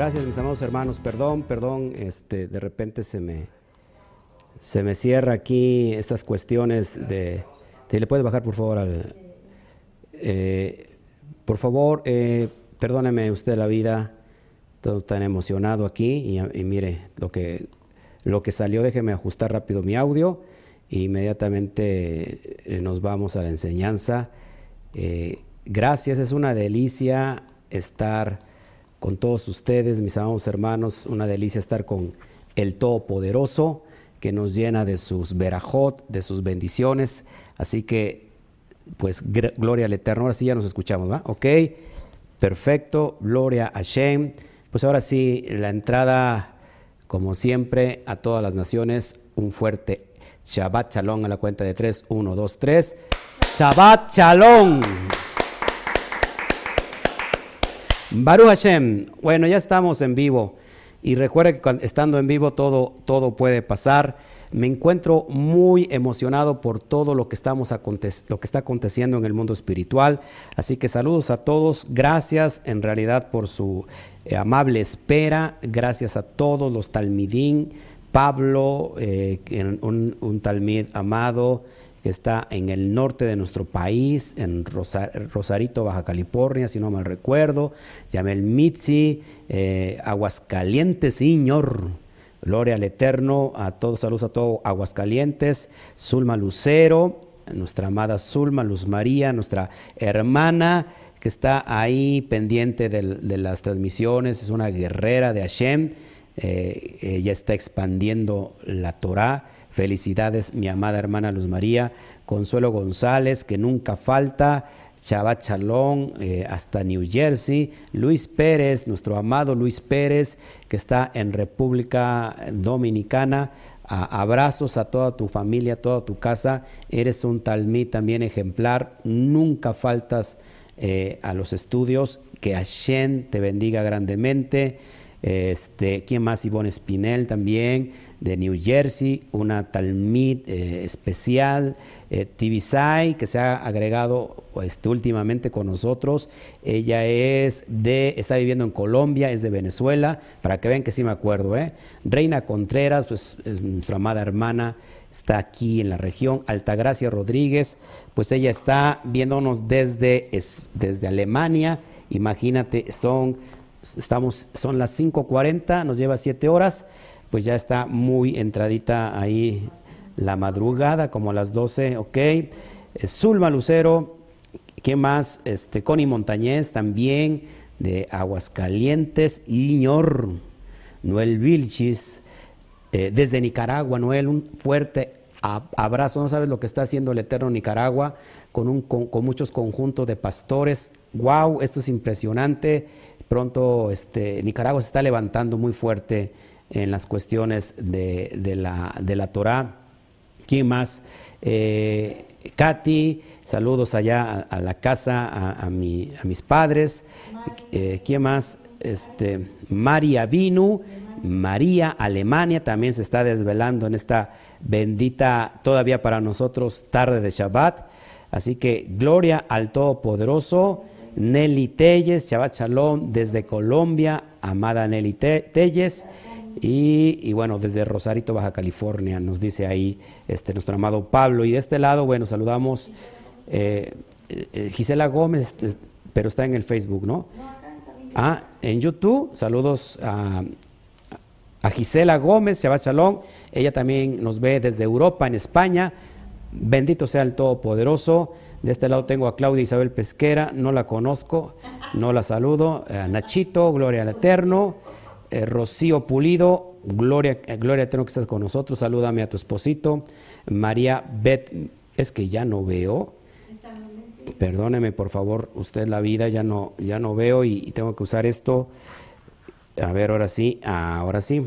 Gracias, mis amados hermanos. Perdón, perdón, este, de repente se me, se me cierra aquí estas cuestiones de... ¿Le puedes bajar, por favor, al... Eh, por favor, eh, perdóneme usted la vida, todo tan emocionado aquí y, mire lo que, lo que salió, déjeme ajustar rápido mi audio e inmediatamente eh, nos vamos a la enseñanza. gracias, es una delicia estar con todos ustedes, mis amados hermanos, una delicia estar con el Todopoderoso que nos llena de sus verajot, de sus bendiciones. Así que, pues, gloria al Eterno. Ahora sí ya nos escuchamos, ¿va? Ok, perfecto, gloria a Shem. Pues ahora sí, la entrada, como siempre, a todas las naciones, un fuerte Shabbat Shalom a la cuenta de tres, uno, dos, tres. Shabbat Shalom. Baruch Hashem. Bueno, ya estamos en vivo. Y recuerde que estando en vivo todo, todo puede pasar. Me encuentro muy emocionado por todo lo que, estamos lo que está aconteciendo en el mundo espiritual. Así que saludos a todos. Gracias en realidad por su eh, amable espera. Gracias a todos los talmidín. Pablo, eh, un, un talmid amado que está en el norte de nuestro país, en Rosarito, Baja California, si no mal recuerdo. Yamel Mitzi, eh, Aguascalientes, Señor. Gloria al Eterno, a todos, saludos a todos Aguascalientes, Zulma Lucero, nuestra amada Zulma, Luz María, nuestra hermana que está ahí pendiente de, las transmisiones, es una guerrera de Hashem, eh, ella está expandiendo la Torah Felicidades, mi amada hermana Luz María, Consuelo González, que nunca falta, Chabat Chalón, eh, hasta New Jersey, Luis Pérez, nuestro amado Luis Pérez, que está en República Dominicana. abrazos a toda tu familia, a toda tu casa. Eres un talmí también ejemplar. Nunca faltas eh, a los estudios. Que Hashem te bendiga grandemente. Este, ¿Quién más? Ivonne Espinel también de New Jersey, una Talmid eh, especial, eh, Tibisay, que se ha agregado este, últimamente con nosotros. Ella es de, está viviendo en Colombia, es de Venezuela, para que vean que sí me acuerdo. ¿eh? Reina Contreras, pues es nuestra amada hermana, está aquí en la región. Altagracia Rodríguez, pues ella está viéndonos desde, desde Alemania. Imagínate, son, estamos, son las 5.40, nos lleva 7 horas pues ya está muy entradita ahí la madrugada, como a las 12, ok. Eh, Zulma Lucero, ¿qué más? Este, Connie Montañez también, de Aguascalientes, Iñor, Noel Vilchis, eh, desde Nicaragua, Noel, un fuerte abrazo, no sabes lo que está haciendo el Eterno Nicaragua, con, un, con, muchos conjuntos de pastores, wow, esto es impresionante, pronto este, Nicaragua se está levantando muy fuerte en las cuestiones de, la, de la Torah. ¿Quién más? Eh, Katy, saludos allá a, la casa, a mis padres. Eh, ¿Quién más? Este, María Vinu, María Alemania también se está desvelando en esta bendita, todavía para nosotros, tarde de Shabbat. Así que gloria al Todopoderoso. Nelly Telles, Shabbat Shalom desde Colombia, amada Nelly Telles. Y, bueno, desde Rosarito, Baja California, nos dice ahí este, nuestro amado Pablo. Y de este lado, bueno, saludamos eh, eh, Gisela Gómez, este, pero está en el Facebook, ¿no? Ah, en YouTube, saludos a, a Gisela Gómez, Shabbat Shalom. Ella también nos ve desde Europa, en España. Bendito sea el Todopoderoso. De este lado tengo a Claudia Isabel Pesquera, no la conozco, no la saludo. A Nachito, Gloria al Eterno. Eh, Rocío Pulido, Gloria, eh, Gloria tengo que estás con nosotros, salúdame a tu esposito. María Bet, es que ya no veo. Perdóneme, por favor, usted la vida ya no, ya no veo y, tengo que usar esto. A ver, ahora sí, ahora sí.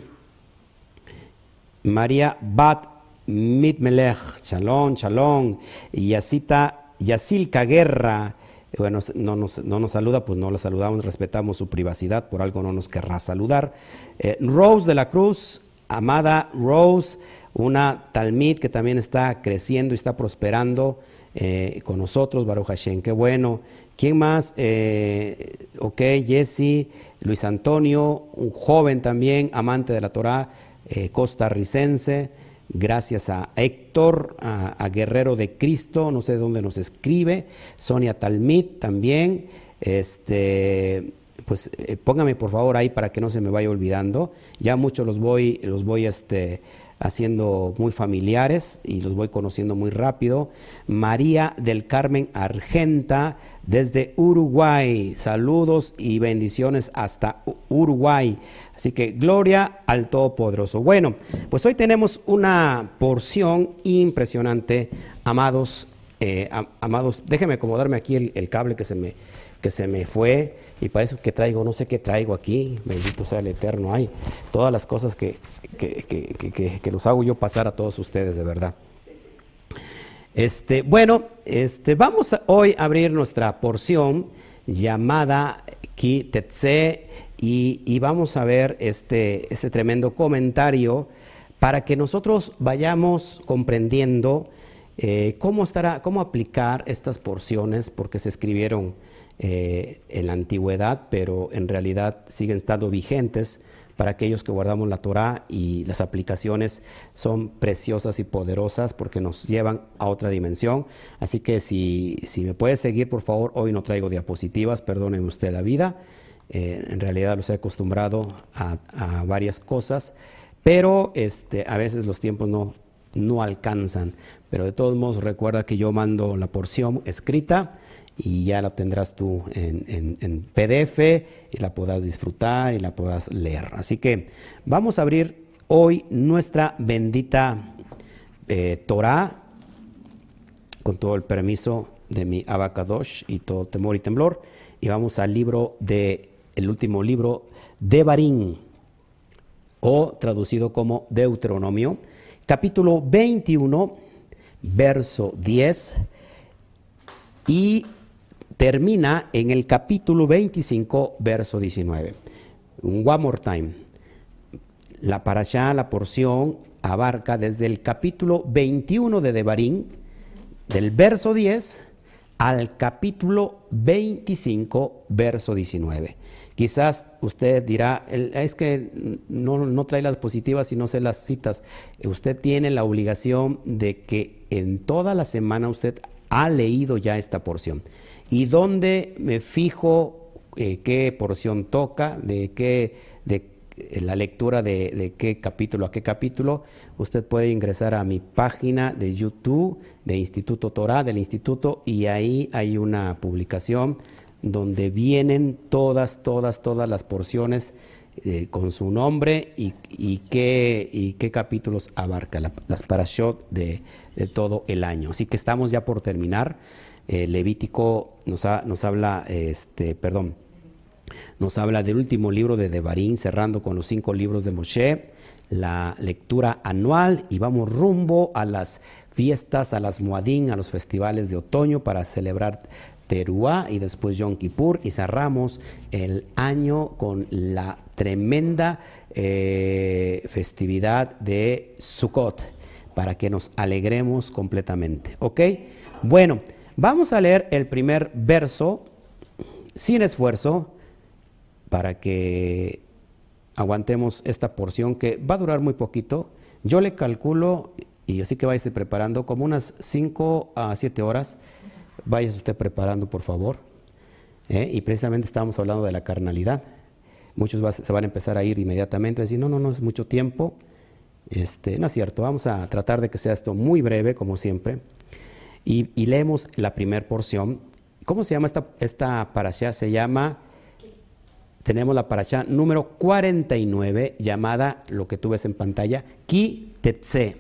María Bat Mitmelech, Shalom, Shalom, Yacita, Yacilca Guerra, bueno, no nos, no nos saluda, pues no la saludamos, respetamos su privacidad, por algo no nos querrá saludar. Eh, Rose de la Cruz, amada Rose, una Talmid que también está creciendo y está prosperando eh, con nosotros, Baruch Hashem, qué bueno ¿Quién más? Eh, ok, Jesse, Luis Antonio, un joven también, amante de la Torah, eh, costarricense. Gracias a Héctor, a, Guerrero de Cristo, no sé dónde nos escribe. Sonia Talmit también. Este, pues eh, póngame por favor ahí para que no se me vaya olvidando. Ya muchos los voy, los voy este, haciendo muy familiares y los voy conociendo muy rápido. María del Carmen Argenta desde Uruguay. Saludos y bendiciones hasta Uruguay. Así que gloria al Todopoderoso. Bueno, pues hoy tenemos una porción impresionante, amados. Eh, amados, déjenme acomodarme aquí el, cable que se me que se me fue y parece que traigo, no sé qué traigo aquí, bendito sea el Eterno, hay todas las cosas que, que, los hago yo pasar a todos ustedes, de verdad. Este, bueno, este, vamos hoy a abrir nuestra porción llamada Ki Tetse y, y, vamos a ver este, este tremendo comentario para que nosotros vayamos comprendiendo eh, cómo, estará, cómo aplicar estas porciones, porque se escribieron eh, en la antigüedad, pero en realidad siguen estando vigentes para aquellos que guardamos la Torah y las aplicaciones son preciosas y poderosas porque nos llevan a otra dimensión. Así que si, si me puede seguir, por favor, hoy no traigo diapositivas, perdonen usted la vida. Eh, en realidad los he acostumbrado a, varias cosas, pero este, a veces los tiempos no, no alcanzan. Pero de todos modos recuerda que yo mando la porción escrita y ya la tendrás tú en, PDF y la podrás disfrutar y la podrás leer. Así que vamos a abrir hoy nuestra bendita eh, Torah con todo el permiso de mi Abacadosh y todo temor y temblor y vamos al libro de el último libro de Barín o traducido como Deuteronomio, capítulo 21, verso 10 y termina en el capítulo 25, verso 19. One more time. La parasha, la porción, abarca desde el capítulo 21 de Devarim, del verso 10 al capítulo 25, verso 19. Quizás usted dirá, es que no, no trae las positivas y no sé las citas. Usted tiene la obligación de que en toda la semana usted ha leído ya esta porción y dónde me fijo eh, qué porción toca, de qué, de eh, la lectura de, qué capítulo a qué capítulo, usted puede ingresar a mi página de YouTube de Instituto Torah, del Instituto, y ahí hay una publicación donde vienen todas, todas, todas las porciones eh, con su nombre y, qué, y qué capítulos abarca, las parashot de, de todo el año. Así que estamos ya por terminar. Eh, Levítico nos, nos habla, este, perdón, nos habla del último libro de Devarim, cerrando con los cinco libros de Moshe, la lectura anual y vamos rumbo a las fiestas, a las Muadín, a los festivales de otoño para celebrar Teruá y después Yom Kippur y cerramos el año con la tremenda eh, festividad de Sukkot para que nos alegremos completamente. ¿Ok? Bueno. Vamos a leer el primer verso sin esfuerzo para que aguantemos esta porción que va a durar muy poquito. Yo le calculo, y así que váyase preparando, como unas 5 a 7 horas. Váyase usted preparando, por favor. ¿eh? Y precisamente estábamos hablando de la carnalidad. Muchos se van a empezar a ir inmediatamente, a decir, no, no, no es mucho tiempo. Este, no es cierto, vamos a tratar de que sea esto muy breve, como siempre. Y, leemos la primera porción. ¿Cómo se llama esta, esta parasha? Se llama, tenemos la parasha número 49, llamada, lo que tú ves en pantalla, Ki Tetse.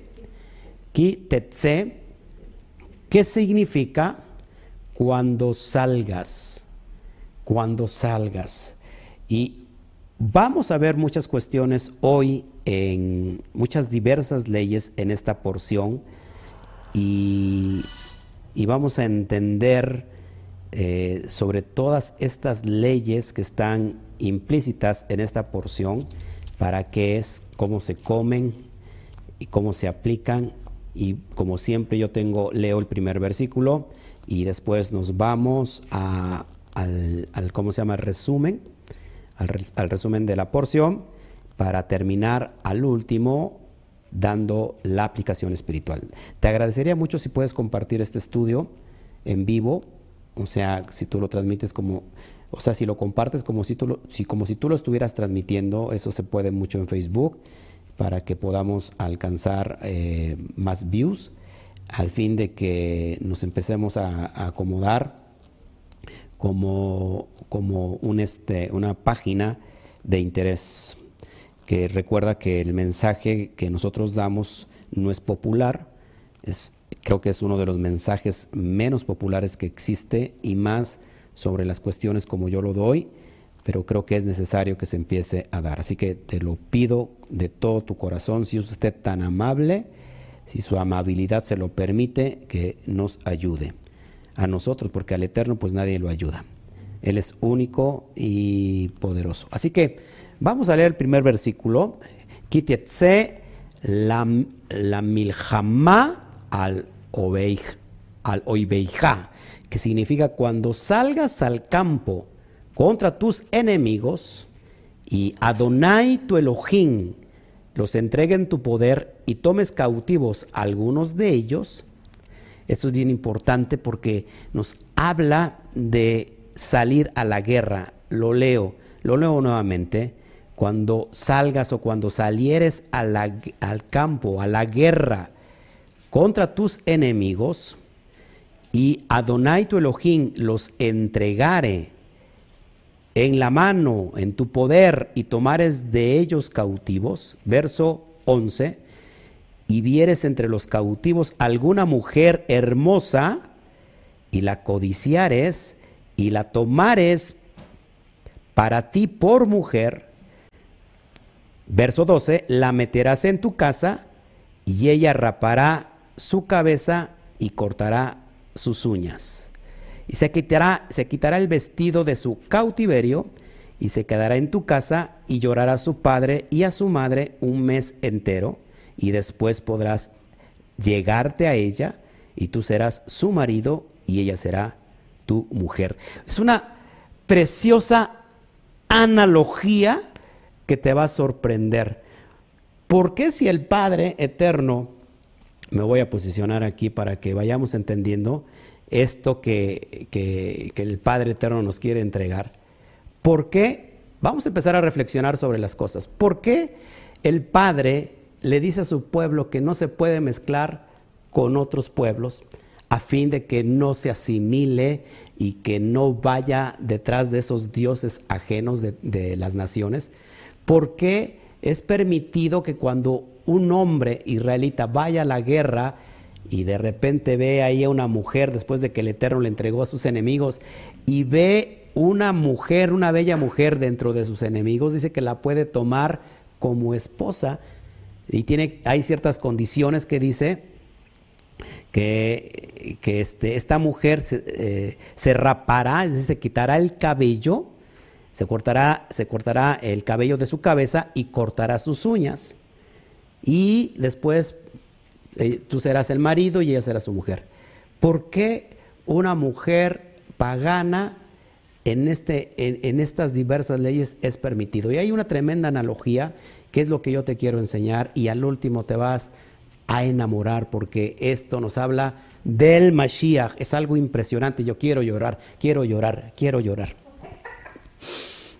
Ki Tetse, ¿qué significa cuando salgas? Cuando salgas. Y vamos a ver muchas cuestiones hoy en muchas diversas leyes en esta porción. Y y vamos a entender eh, sobre todas estas leyes que están implícitas en esta porción, para qué es, cómo se comen y cómo se aplican. Y como siempre yo tengo, leo el primer versículo y después nos vamos a, al, ¿cómo se llama?, resumen, al, resumen de la porción para terminar al último dando la aplicación espiritual. Te agradecería mucho si puedes compartir este estudio en vivo, o sea, si tú lo transmites como, o sea, si lo compartes como si tú lo, si, como si tú lo estuvieras transmitiendo, eso se puede mucho en Facebook para que podamos alcanzar eh, más views al fin de que nos empecemos a, acomodar como, como un este, una página de interés que recuerda que el mensaje que nosotros damos no es popular, es, creo que es uno de los mensajes menos populares que existe y más sobre las cuestiones como yo lo doy, pero creo que es necesario que se empiece a dar. Así que te lo pido de todo tu corazón, si es usted tan amable, si su amabilidad se lo permite, que nos ayude a nosotros, porque al Eterno pues nadie lo ayuda. Él es único y poderoso. Así que vamos a leer el primer versículo. Kitietse la, la milhamá al, al oibeija, que significa cuando salgas al campo contra tus enemigos y Adonai tu Elohim los entregue en tu poder y tomes cautivos algunos de ellos, esto es bien importante porque nos habla de salir a la guerra. Lo leo, lo leo nuevamente. Cuando salgas o cuando salieres al campo, a la guerra contra tus enemigos, y Adonai tu Elohim los entregare en la mano, en tu poder, y tomares de ellos cautivos, verso 11, y vieres entre los cautivos alguna mujer hermosa, y la codiciares, y la tomares para ti por mujer, verso 12, la meterás en tu casa, y ella rapará su cabeza y cortará sus uñas y se quitará, se quitará el vestido de su cautiverio y se quedará en tu casa y llorará a su padre y a su madre un mes entero y después podrás llegarte a ella y tú serás su marido y ella será tu mujer. Es una preciosa analogía que te va a sorprender. ¿Por qué si el Padre eterno, me voy a posicionar aquí para que vayamos entendiendo, esto que, el Padre Eterno nos quiere entregar. ¿Por qué? Vamos a empezar a reflexionar sobre las cosas. ¿Por qué el Padre le dice a su pueblo que no se puede mezclar con otros pueblos a fin de que no se asimile y que no vaya detrás de esos dioses ajenos de, de las naciones? ¿Por qué es permitido que cuando un hombre israelita vaya a la guerra, y de repente ve ahí a una mujer después de que el Eterno le entregó a sus enemigos y ve una mujer, una bella mujer dentro de sus enemigos, dice que la puede tomar como esposa y tiene, hay ciertas condiciones que dice que, que este, esta mujer se, eh, se rapará, es decir, se quitará el cabello, se cortará, se cortará el cabello de su cabeza y cortará sus uñas. Y después eh, tú serás el marido y ella será su mujer. ¿Por qué una mujer pagana en, este, en, estas diversas leyes es permitido? Y hay una tremenda analogía que es lo que yo te quiero enseñar y al último te vas a enamorar porque esto nos habla del Mashiach. Es algo impresionante. Yo quiero llorar, quiero llorar, quiero llorar.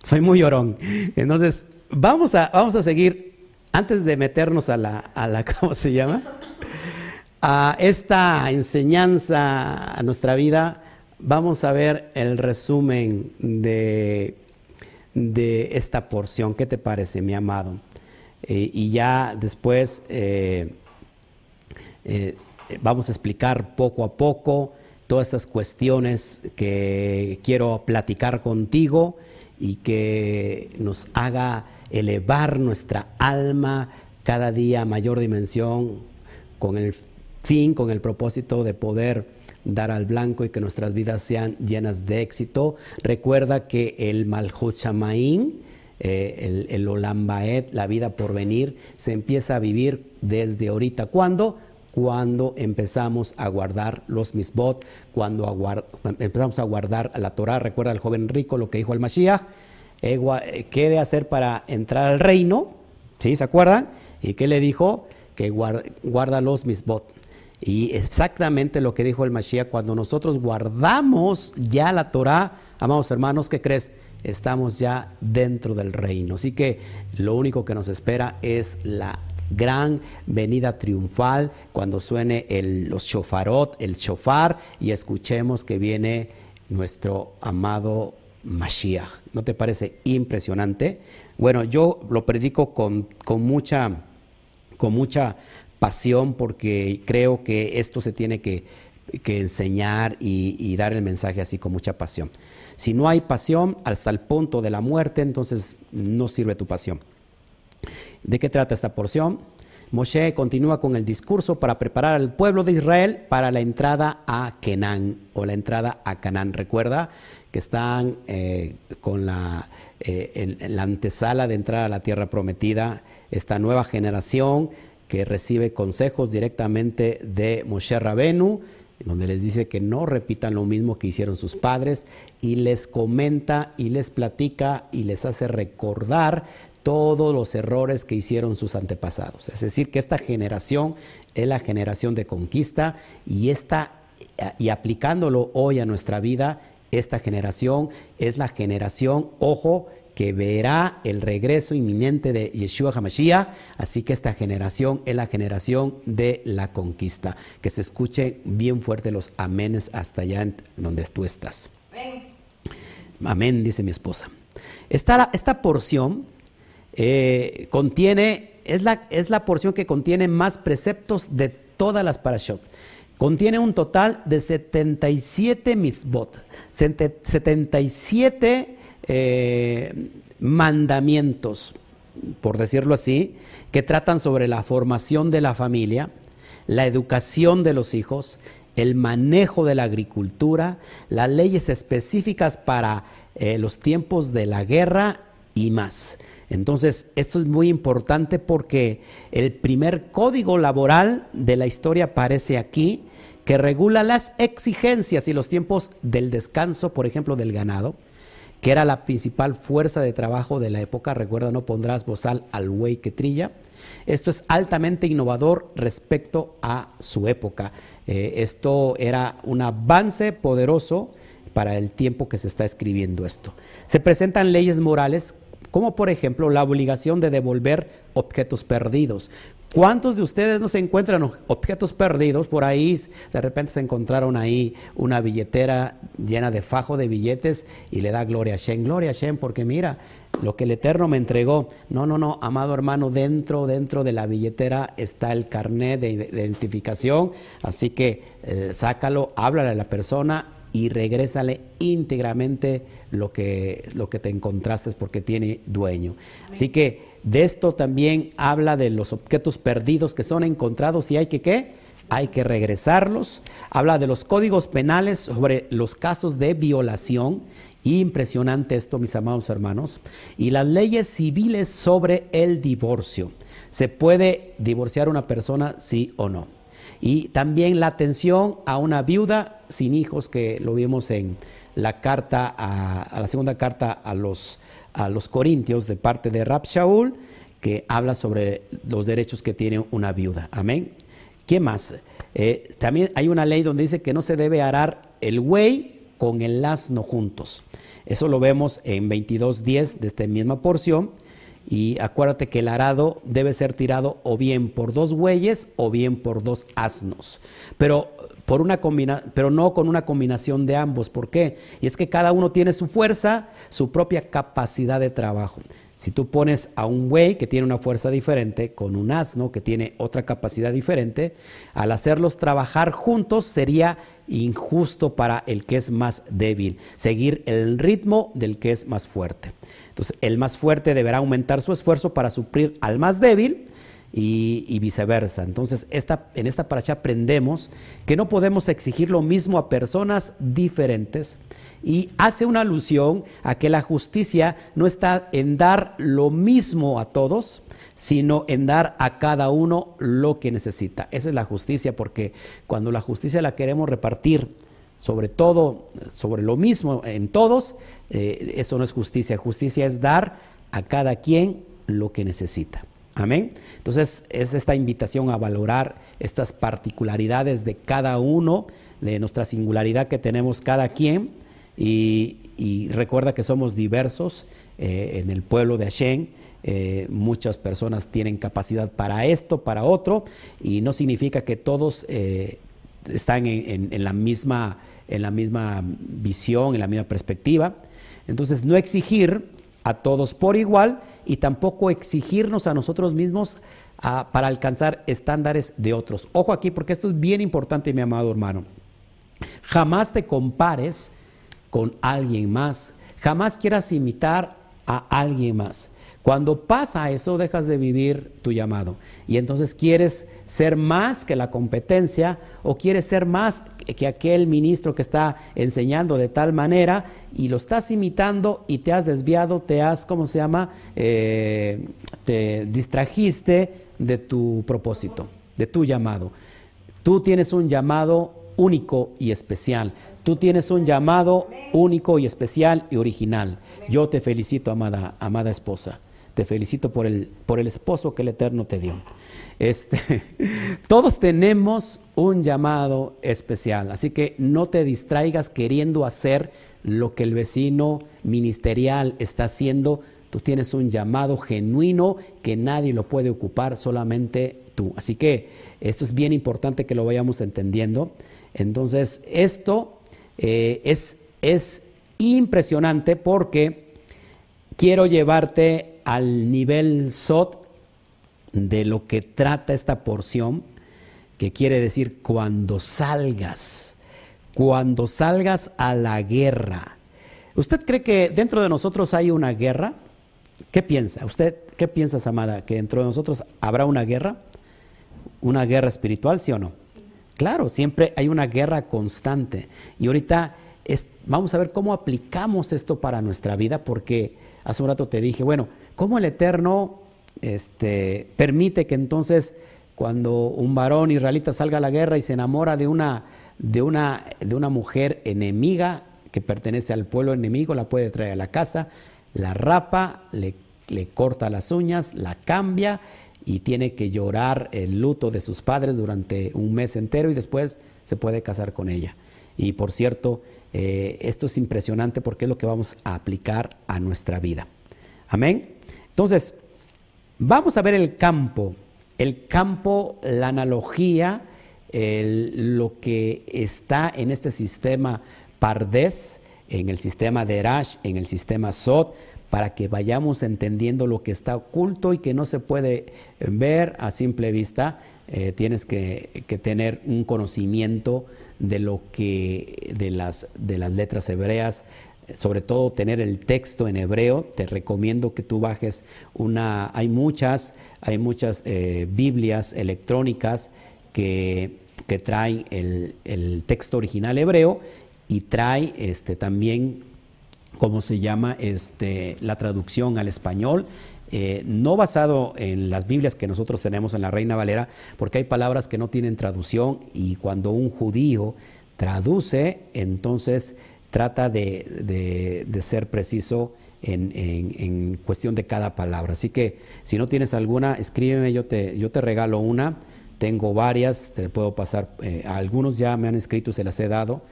Soy muy llorón. Entonces, vamos a, vamos a seguir, antes de meternos a la, a la ¿cómo se llama? a esta enseñanza a nuestra vida, vamos a ver el resumen de, de esta porción. ¿Qué te parece, mi amado? Eh, y ya después eh, eh, vamos a explicar poco a poco todas estas cuestiones que quiero platicar contigo y que nos haga elevar nuestra alma cada día a mayor dimensión con el fin, con el propósito de poder dar al blanco y que nuestras vidas sean llenas de éxito. Recuerda que el Malhut eh, el, el Olam la vida por venir, se empieza a vivir desde ahorita. ¿Cuándo? Cuando empezamos a guardar los misbot, cuando empezamos a guardar la Torah. Recuerda el joven rico lo que dijo el Mashiach, eh, eh, ¿qué de hacer para entrar al reino? ¿Sí? ¿Se acuerdan? ¿Y qué le dijo? Que guarda, los misbot. Y exactamente lo que dijo el Mashiach, cuando nosotros guardamos ya la Torah, amados hermanos, ¿qué crees? Estamos ya dentro del reino. Así que lo único que nos espera es la gran venida triunfal cuando suene el, los shofarot, el shofar y escuchemos que viene nuestro amado Mashiach. ¿No te parece impresionante? Bueno, yo lo predico con, con, mucha, con mucha pasión porque creo que esto se tiene que, que enseñar y, y, dar el mensaje así con mucha pasión. Si no hay pasión hasta el punto de la muerte, entonces no sirve tu pasión. ¿De qué trata esta porción? Moshe continúa con el discurso para preparar al pueblo de Israel para la entrada a Kenán o la entrada a Canaán. Recuerda que están eh, con la, eh, la antesala de entrar a la tierra prometida, esta nueva generación que recibe consejos directamente de Moshe Rabenu, donde les dice que no repitan lo mismo que hicieron sus padres y les comenta y les platica y les hace recordar todos los errores que hicieron sus antepasados. Es decir, que esta generación es la generación de conquista y, esta, y aplicándolo hoy a nuestra vida, esta generación es la generación, ojo, que verá el regreso inminente de Yeshua HaMashiach, así que esta generación es la generación de la conquista. Que se escuche bien fuerte los amenes hasta allá donde tú estás. Amén, Amén dice mi esposa. Esta, esta porción eh, contiene, es la, es la porción que contiene más preceptos de todas las parashot. Contiene un total de 77 misbot, 77 eh, mandamientos, por decirlo así, que tratan sobre la formación de la familia, la educación de los hijos, el manejo de la agricultura, las leyes específicas para eh, los tiempos de la guerra y más. Entonces, esto es muy importante porque el primer código laboral de la historia aparece aquí, que regula las exigencias y los tiempos del descanso, por ejemplo, del ganado, que era la principal fuerza de trabajo de la época. Recuerda, no pondrás bozal al buey que trilla. Esto es altamente innovador respecto a su época. Eh, esto era un avance poderoso para el tiempo que se está escribiendo esto. Se presentan leyes morales como por ejemplo la obligación de devolver objetos perdidos. ¿Cuántos de ustedes no se encuentran objetos perdidos por ahí? De repente se encontraron ahí una billetera llena de fajo de billetes y le da gloria a Shem. Gloria a Shem porque mira, lo que el Eterno me entregó. No, no, no, amado hermano, dentro, dentro de la billetera está el carnet de identificación. Así que eh, sácalo, háblale a la persona y regrésale íntegramente lo que, lo que te encontraste porque tiene dueño. Así que de esto también habla de los objetos perdidos que son encontrados y hay que qué? Hay que regresarlos. Habla de los códigos penales sobre los casos de violación. Impresionante esto, mis amados hermanos. Y las leyes civiles sobre el divorcio. ¿Se puede divorciar una persona, sí o no? Y también la atención a una viuda sin hijos, que lo vimos en la carta, a, la segunda carta a los, a los Corintios de parte de Rab Shaul, que habla sobre los derechos que tiene una viuda. Amén. ¿Qué más? Eh, también hay una ley donde dice que no se debe arar el buey con el asno juntos. Eso lo vemos en 22.10 de esta misma porción. Y acuérdate que el arado debe ser tirado o bien por dos bueyes o bien por dos asnos. Pero, por una pero no con una combinación de ambos. ¿Por qué? Y es que cada uno tiene su fuerza, su propia capacidad de trabajo. Si tú pones a un buey que tiene una fuerza diferente con un asno que tiene otra capacidad diferente, al hacerlos trabajar juntos sería injusto para el que es más débil, seguir el ritmo del que es más fuerte. Entonces, el más fuerte deberá aumentar su esfuerzo para suplir al más débil y, viceversa. Entonces, en esta paracha aprendemos que no podemos exigir lo mismo a personas diferentes y hace una alusión a que la justicia no está en dar lo mismo a todos, sino en dar a cada uno lo que necesita. Esa es la justicia, porque cuando la justicia la queremos repartir sobre todo, sobre lo mismo en todos, eh, eso no es justicia. Justicia es dar a cada quien lo que necesita. Amén. Entonces es esta invitación a valorar estas particularidades de cada uno, de nuestra singularidad que tenemos cada quien. Y, recuerda que somos diversos eh, en el pueblo de Hashem. Eh, muchas personas tienen capacidad para esto, para otro, y no significa que todos están en, la misma, en la misma visión, en la misma perspectiva. Entonces, no exigir a todos por igual y tampoco exigirnos a nosotros mismos para alcanzar estándares de otros. Ojo aquí, porque esto es bien importante, mi amado hermano. Jamás te compares con alguien más. Jamás quieras imitar a alguien más. Cuando pasa eso, dejas de vivir tu llamado. Y entonces quieres ser más que la competencia o quieres ser más que aquel ministro que está enseñando de tal manera y lo estás imitando y te has desviado, te has, ¿cómo se llama? Eh, te distrajiste de tu propósito, de tu llamado. Tú tienes un llamado único y especial. Tú tienes un llamado único y especial y original. Yo te felicito, amada, amada esposa. Te felicito por el, por el esposo que el Eterno te dio. Este, todos tenemos un llamado especial, así que no te distraigas queriendo hacer lo que el vecino ministerial está haciendo. Tú tienes un llamado genuino que nadie lo puede ocupar, solamente tú. Así que esto es bien importante que lo vayamos entendiendo. Entonces, esto eh, es, es impresionante porque quiero llevarte al nivel SOT de lo que trata esta porción, que quiere decir cuando salgas, cuando salgas a la guerra. ¿Usted cree que dentro de nosotros hay una guerra? ¿Qué piensa? ¿Usted qué piensa, Amada? ¿Que dentro de nosotros habrá una guerra? ¿Una guerra espiritual, sí o no? Claro, siempre hay una guerra constante. Y ahorita vamos a ver cómo aplicamos esto para nuestra vida, porque hace un rato te dije, bueno, ¿cómo el Eterno este, permite que entonces cuando un varón israelita salga a la guerra y se enamora de una, de una, de una mujer enemiga que pertenece al pueblo enemigo, la puede traer a la casa, la rapa, le, le corta las uñas, la cambia y tiene que llorar el luto de sus padres durante un mes entero y después se puede casar con ella. Y por cierto, eh, esto es impresionante porque es lo que vamos a aplicar a nuestra vida. Amén. Entonces, vamos a ver el campo. El campo, la analogía, lo que está en este sistema Pardes, en el sistema de Erash, en el sistema Sot, para que vayamos entendiendo lo que está oculto y que no se puede ver a simple vista. Eh, tienes que, tener un conocimiento de lo que de las de las letras hebreas sobre todo tener el texto en hebreo te recomiendo que tú bajes una hay muchas hay muchas eh, biblias electrónicas que, que traen el, el, texto original hebreo y trae este también ¿cómo se llama? Este, la traducción al español. Eh, no basado en las Biblias que nosotros tenemos en la Reina Valera, porque hay palabras que no tienen traducción y cuando un judío traduce, entonces trata de, ser preciso en, cuestión de cada palabra. Así que si no tienes alguna, escríbeme, yo te, regalo una. Tengo varias, te puedo pasar. Eh, algunos ya me han escrito, se las he dado,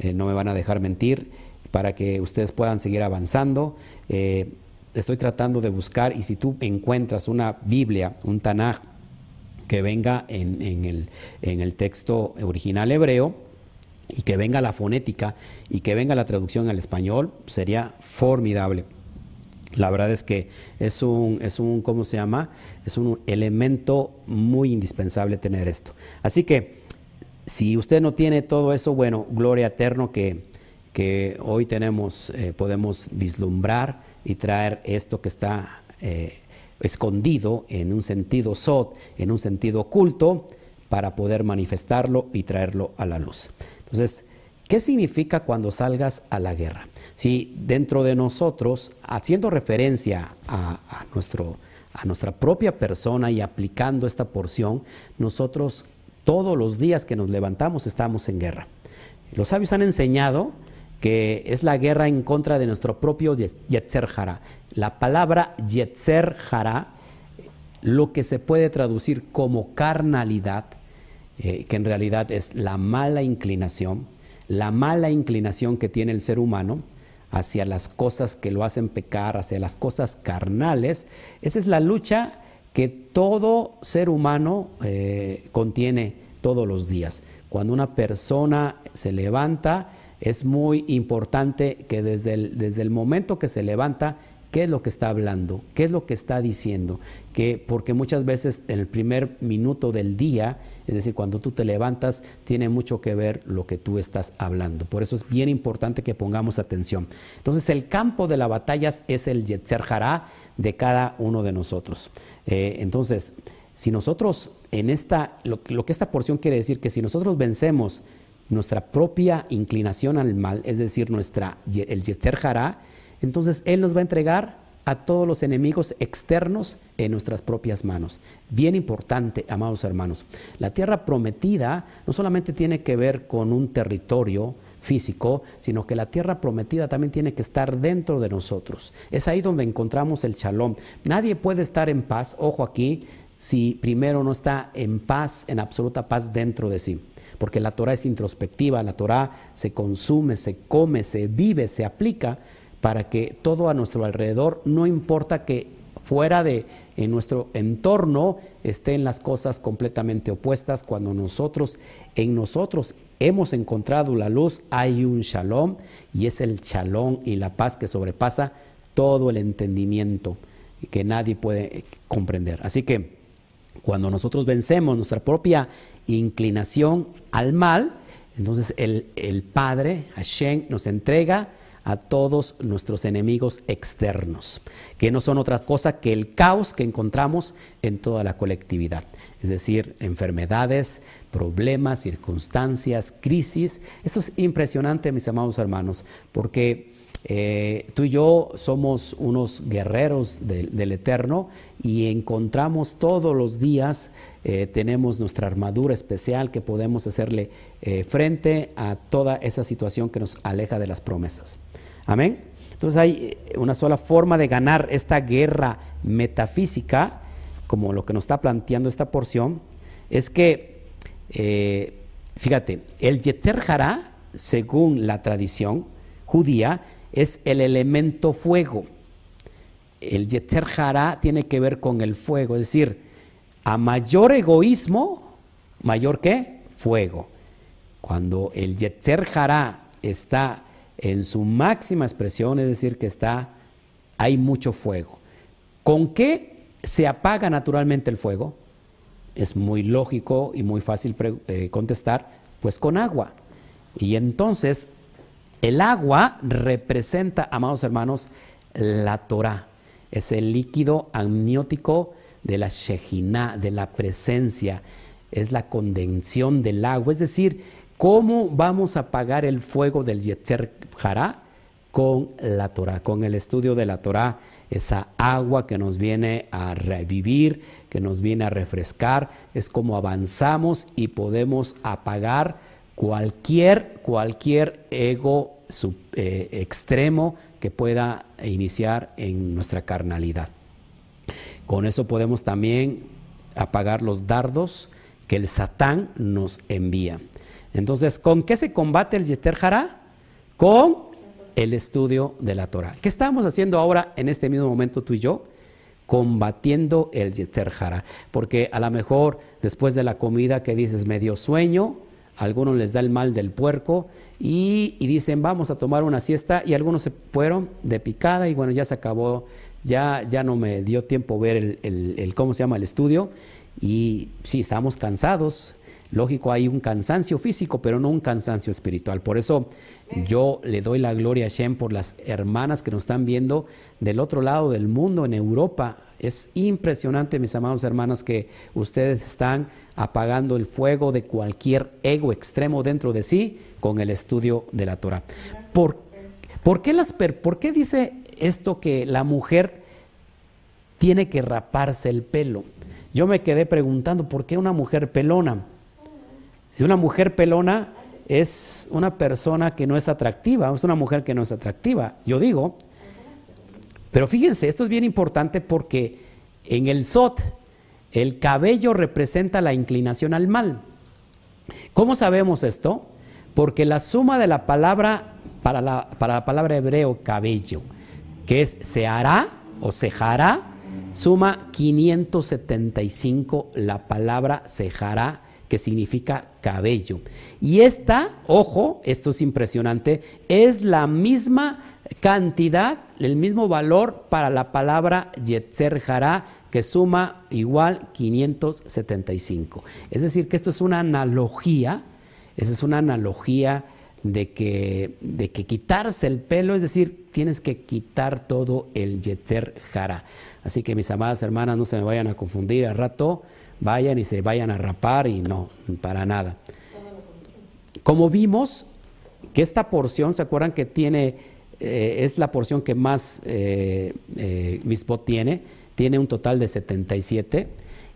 eh, no me van a dejar mentir para que ustedes puedan seguir avanzando. Estoy tratando de buscar y si tú encuentras una Biblia, un Tanaj, que venga en, el, en el texto original hebreo, y que venga la fonética y que venga la traducción al español, sería formidable. La verdad es que es un, es un, ¿cómo se llama? Es un elemento muy indispensable tener esto. Así que, si usted no tiene todo eso, bueno, gloria eterno que que hoy tenemos, eh, podemos vislumbrar y traer esto que está eh, escondido en un sentido sot, en un sentido oculto, para poder manifestarlo y traerlo a la luz. Entonces, ¿qué significa cuando salgas a la guerra? Si dentro de nosotros, haciendo referencia a, nuestro, a nuestra propia persona y aplicando esta porción, nosotros todos los días que nos levantamos estamos en guerra. Los sabios han enseñado que es la guerra en contra de nuestro propio Yetzer Hara. La palabra Yetzer Hara, lo que se puede traducir como carnalidad, eh, que en realidad es la mala inclinación, la mala inclinación que tiene el ser humano hacia las cosas que lo hacen pecar, hacia las cosas carnales, esa es la lucha que todo ser humano eh, contiene todos los días. Cuando una persona se levanta, es muy importante que desde el, desde el momento que se levanta, qué es lo que está hablando, qué es lo que está diciendo, que porque muchas veces en el primer minuto del día, es decir, cuando tú te levantas, tiene mucho que ver lo que tú estás hablando. Por eso es bien importante que pongamos atención. Entonces, el campo de la batalla es el Yetzer Hará de cada uno de nosotros. Eh, entonces, si nosotros en esta, lo, lo, que esta porción quiere decir, que si nosotros vencemos nuestra propia inclinación al mal, es decir, nuestra, el Yetzer entonces Él nos va a entregar a todos los enemigos externos en nuestras propias manos. Bien importante, amados hermanos. La tierra prometida no solamente tiene que ver con un territorio físico, sino que la tierra prometida también tiene que estar dentro de nosotros. Es ahí donde encontramos el shalom. Nadie puede estar en paz, ojo aquí, si primero no está en paz, en absoluta paz dentro de sí. Porque la Torah es introspectiva, la Torah se consume, se come, se vive, se aplica para que todo a nuestro alrededor, no importa que fuera de en nuestro entorno estén las cosas completamente opuestas, cuando nosotros en nosotros hemos encontrado la luz, hay un shalom y es el shalom y la paz que sobrepasa todo el entendimiento que nadie puede comprender. Así que cuando nosotros vencemos nuestra propia inclinación al mal, entonces el, el Padre, Hashem, nos entrega a todos nuestros enemigos externos, que no son otra cosa que el caos que encontramos en toda la colectividad, es decir, enfermedades, problemas, circunstancias, crisis. Esto es impresionante, mis amados hermanos, porque eh, tú y yo somos unos guerreros del Eterno y encontramos todos los días, eh, tenemos nuestra armadura especial que podemos hacerle eh, frente a toda esa situación que nos aleja de las promesas. Amén. Entonces hay una sola forma de ganar esta guerra metafísica, como lo que nos está planteando esta porción, es que, fíjate, el Yeter Hará, según la tradición judía, es el elemento fuego. El Yeter Hará tiene que ver con el fuego, es decir, a mayor egoísmo, mayor que fuego. Cuando el Yeter Hará está en su máxima expresión, es decir, que está, hay mucho fuego. ¿Con qué se apaga naturalmente el fuego? Es muy lógico y muy fácil eh, contestar, pues con agua. Y entonces el agua representa, amados hermanos, la Torah. Es el líquido amniótico de la Shejinah, de la presencia. Es la condensión del agua. Es decir, ¿cómo vamos a apagar el fuego del Yetzer Hará? Con la Torah, con el estudio de la Torah. Esa agua que nos viene a revivir, que nos viene a refrescar. Es como avanzamos y podemos apagar cualquier, cualquier ego eh, extremo que pueda iniciar en nuestra carnalidad. Con eso podemos también apagar los dardos que el Satán nos envía. Entonces, ¿con qué se combate el Yeter? Con el estudio de la Torah. ¿Qué estamos haciendo ahora en este mismo momento tú y yo? Combatiendo el Yeter. Porque a lo mejor después de la comida que dices medio sueño, algunos les da el mal del puerco y, dicen vamos a tomar una siesta y algunos se fueron de picada y bueno, ya se acabó, ya, ya no me dio tiempo ver el, el, cómo se llama el estudio y sí, estábamos cansados. Lógico, hay un cansancio físico, pero no un cansancio espiritual. Por eso yo le doy la gloria a Shem por las hermanas que nos están viendo del otro lado del mundo, en Europa. Es impresionante, mis amados hermanos, que ustedes están apagando el fuego de cualquier ego extremo dentro de sí con el estudio de la Torah. ¿Por, qué, las, ¿Por qué dice esto que la mujer tiene que raparse el pelo. Yo me quedé preguntando, ¿por qué una mujer pelona? Si una mujer pelona es una persona que no es atractiva, es una mujer que no es atractiva, yo digo. Pero fíjense, esto es bien importante porque en el SOT el cabello representa la inclinación al mal. ¿Cómo sabemos esto? Porque la suma de la palabra, para la, para la palabra hebreo cabello, que es se hará o sejará, suma 575 la palabra sejará, que significa cabello. Y esta, ojo, esto es impresionante, es la misma cantidad, el mismo valor para la palabra yetzer hará, que suma igual 575. Es decir, que esto es una analogía, esa es una analogía de que, de que quitarse el pelo, es decir, tienes que quitar todo el yeter jara. Así que mis amadas hermanas, no se me vayan a confundir, al rato vayan y se vayan a rapar y no, para nada. Como vimos que esta porción, ¿se acuerdan que tiene, eh, es la porción que más eh, eh, tiene? tiene un total de 77.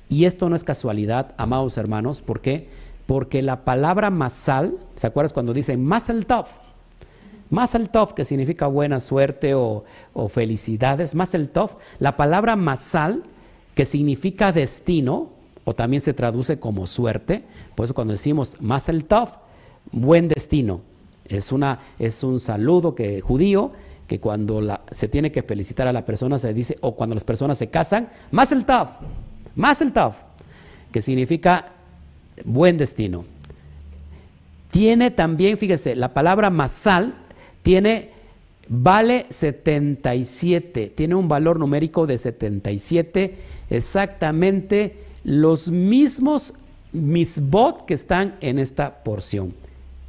Y esto no es casualidad, amados hermanos, ¿por qué? Porque la palabra masal, ¿se acuerdas cuando dicen masal tov? Masal tov, que significa buena suerte o, felicidades, masal tov, la palabra masal, que significa destino, o también se traduce como suerte, por eso cuando decimos masal tov, buen destino, es, una, es un saludo que, judío que cuando se tiene que felicitar a la persona se dice, o cuando las personas se casan, taf, más el taf, que significa buen destino. Tiene también, fíjese, la palabra masal tiene, vale 77, tiene un valor numérico de 77, exactamente los mismos misbot que están en esta porción.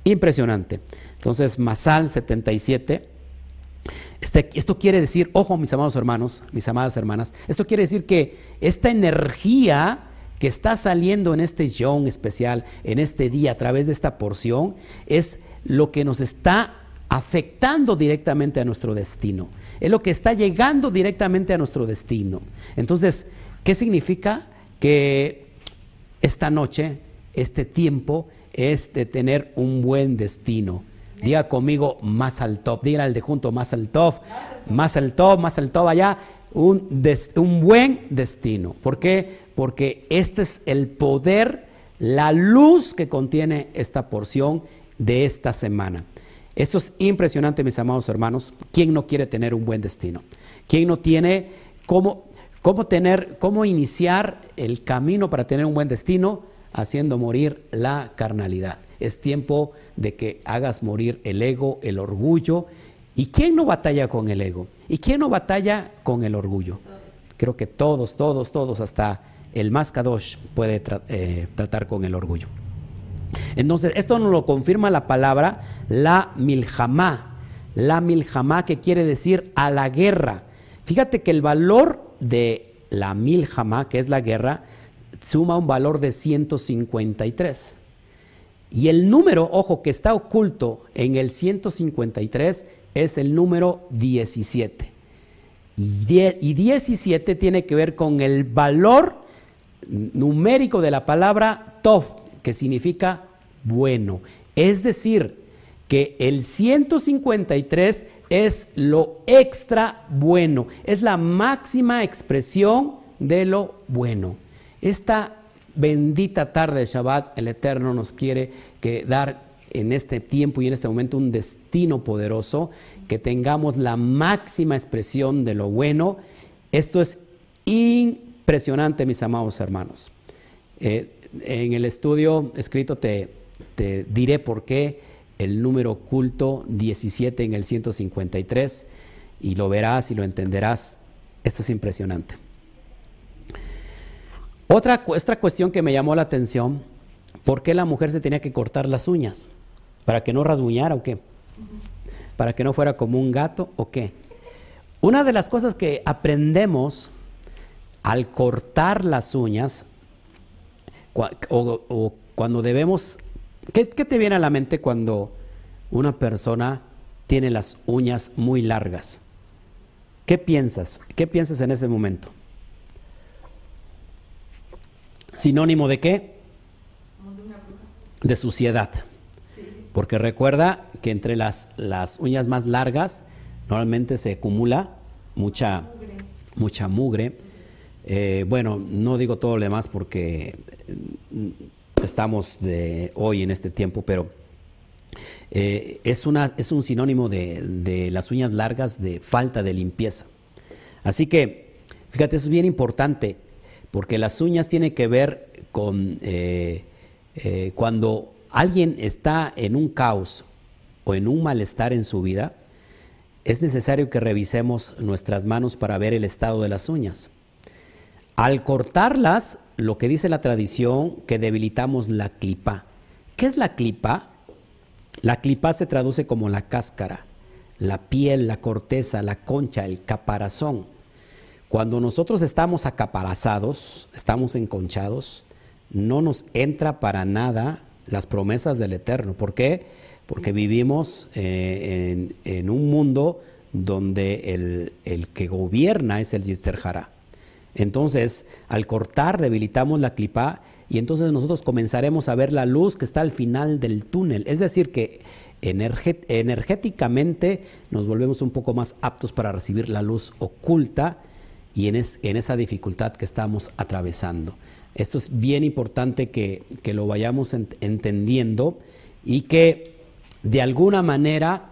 Impresionante. Entonces, masal 77 este, esto quiere decir, ojo mis amados hermanos, mis amadas hermanas, esto quiere decir que esta energía que está saliendo en este yom especial, en este día, a través de esta porción, es lo que nos está afectando directamente a nuestro destino. Es lo que está llegando directamente a nuestro destino. Entonces, ¿qué significa? Que esta noche, este tiempo, es de tener un buen destino Diga conmigo más al top. Diga al de junto más al top. Más al top, más al top allá. Un, un buen destino. ¿Por qué? Porque este es el poder, la luz que contiene esta porción de esta semana. Esto es impresionante, mis amados hermanos. ¿Quién no quiere tener un buen destino? ¿Quién no tiene cómo, cómo tener, cómo iniciar el camino para tener un buen destino? Haciendo morir la carnalidad. Es tiempo de que hagas morir el ego, el orgullo. ¿Y quién no batalla con el ego? ¿Y quién no batalla con el orgullo? Creo que todos, todos, todos, hasta el más kadosh puede eh, tratar con el orgullo. Entonces, esto nos lo confirma la palabra la milhamá. La milhamá que quiere decir a la guerra. Fíjate que el valor de la milhamá, que es la guerra, suma un valor de 153. Y el número, ojo, que está oculto en el 153 es el número 17. Y, 17 tiene que ver con el valor numérico de la palabra tov, que significa bueno. Es decir, que el 153 es lo extra bueno, es la máxima expresión de lo bueno. Esta bendita tarde de Shabbat, el Eterno nos quiere que dar en este tiempo y en este momento un destino poderoso, que tengamos la máxima expresión de lo bueno. Esto es impresionante, mis amados hermanos. Eh, en el estudio escrito te, te diré por qué el número oculto 17 en el 153 y lo verás y lo entenderás. Esto es impresionante. Otra, cuestión que me llamó la atención, ¿por qué la mujer se tenía que cortar las uñas? ¿Para que no rasguñara o qué? ¿Para que no fuera como un gato o qué? Una de las cosas que aprendemos al cortar las uñas, o, cuando debemos, ¿qué, ¿qué, te viene a la mente cuando una persona tiene las uñas muy largas? ¿Qué piensas? ¿Qué piensas en ese momento? ¿Sinónimo de qué? De suciedad. Porque recuerda que entre las, las uñas más largas normalmente se acumula mucha mugre. Mucha mugre. Eh, bueno, no digo todo lo demás porque mm, estamos hoy en este tiempo, pero eh, es, un sinónimo de, las uñas largas de falta de limpieza. Así que, fíjate, eso es bien importante, porque las uñas tienen que ver con eh, cuando alguien está en un caos o en un malestar en su vida, es necesario que revisemos nuestras manos para ver el estado de las uñas. Al cortarlas, lo que dice la tradición, que debilitamos la clipa. ¿Qué es la clipa? La clipa se traduce como la cáscara, la piel, la corteza, la concha, el caparazón. Cuando nosotros estamos acaparazados, estamos enconchados, no nos entra para nada las promesas del Eterno. ¿Por qué? Porque vivimos eh, en, un mundo donde el, que gobierna es el Yister Entonces, al cortar, debilitamos la clipa y entonces nosotros comenzaremos a ver la luz que está al final del túnel. Es decir, que energéticamente nos volvemos un poco más aptos para recibir la luz oculta y en, esa dificultad que estamos atravesando. Esto es bien importante que, lo vayamos entendiendo y que de alguna manera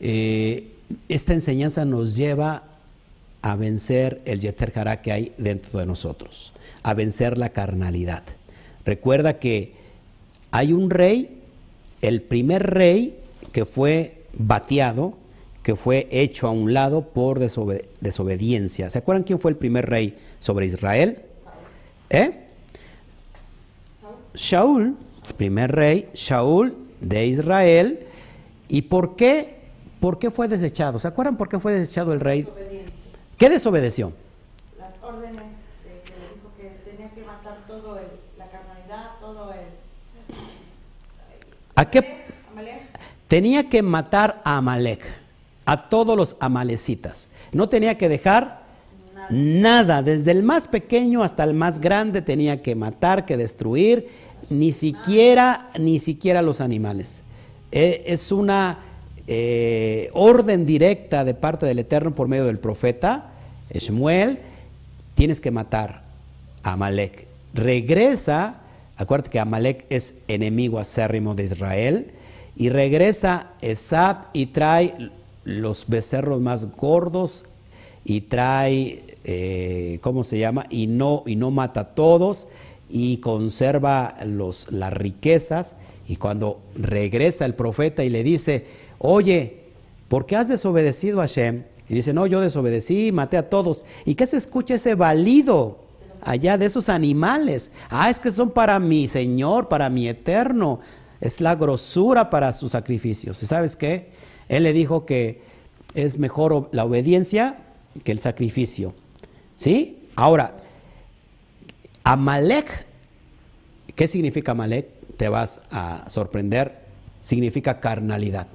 eh, esta enseñanza nos lleva a vencer el Yeter que hay dentro de nosotros a vencer la carnalidad. Recuerda que hay un rey, el primer rey que fue bateado, que fue hecho a un lado por desobediencia. ¿Se acuerdan quién fue el primer rey sobre Israel? ¿Eh? Shaul, primer rey, Shaul de Israel. ¿Y por qué? ¿Por qué fue desechado? ¿Se acuerdan por qué fue desechado el rey? ¿Qué desobedeció? ¿A qué? Tenía que matar a Amalek, a todos los amalecitas. No tenía que dejar nada. desde el más pequeño hasta el más grande tenía que matar, que destruir, ni siquiera, ni siquiera los animales. E, es una eh, orden directa de parte del Eterno por medio del profeta Shmuel, tienes que matar a Amalek. Regresa Acuérdate que Amalek es enemigo acérrimo de Israel. Y regresa Esab y trae los becerros más gordos y trae, eh, ¿cómo se llama? Y no, y no mata a todos y conserva los, las riquezas. Y cuando regresa el profeta y le dice, oye, ¿por qué has desobedecido a Hashem? Y dice, no, yo desobedecí, maté a todos. ¿Y qué se escucha ese balido? allá de esos animales. Ah, es que son para mi Señor, para mi eterno. Es la grosura para sus sacrificios. ¿Y sabes qué? Él le dijo que es mejor la obediencia que el sacrificio. ¿Sí? Ahora, Amalek, ¿qué significa Amalek? Te vas a sorprender. Significa carnalidad.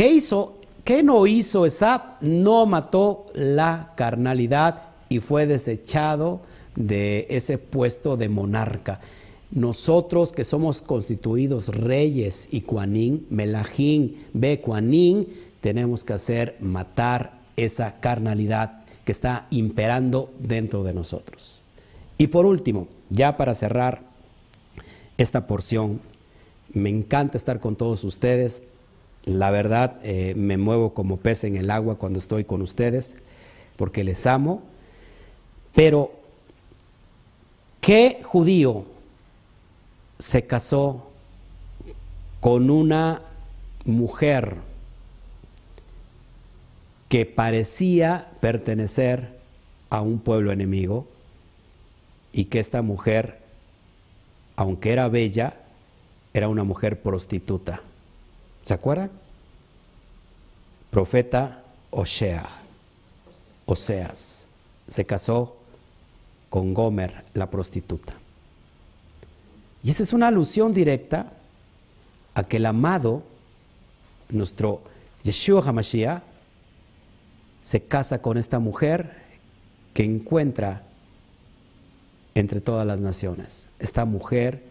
¿Qué hizo? ¿Qué no hizo Esab? No mató la carnalidad y fue desechado de ese puesto de monarca. Nosotros que somos constituidos reyes y cuanín, melajín, be cuanín, tenemos que hacer matar esa carnalidad que está imperando dentro de nosotros. Y por último, ya para cerrar esta porción, me encanta estar con todos ustedes. La verdad, eh, me muevo como pez en el agua cuando estoy con ustedes, porque les amo pero, ¿qué judío se casó con una mujer que parecía pertenecer a un pueblo enemigo y que esta mujer, aunque era bella, era una mujer prostituta? ¿Se acuerdan? Profeta Osea, Oseas, se casó con Gomer, la prostituta. Y esa es una alusión directa a que el amado, nuestro Yeshua HaMashiach, se casa con esta mujer que encuentra entre todas las naciones. Esta mujer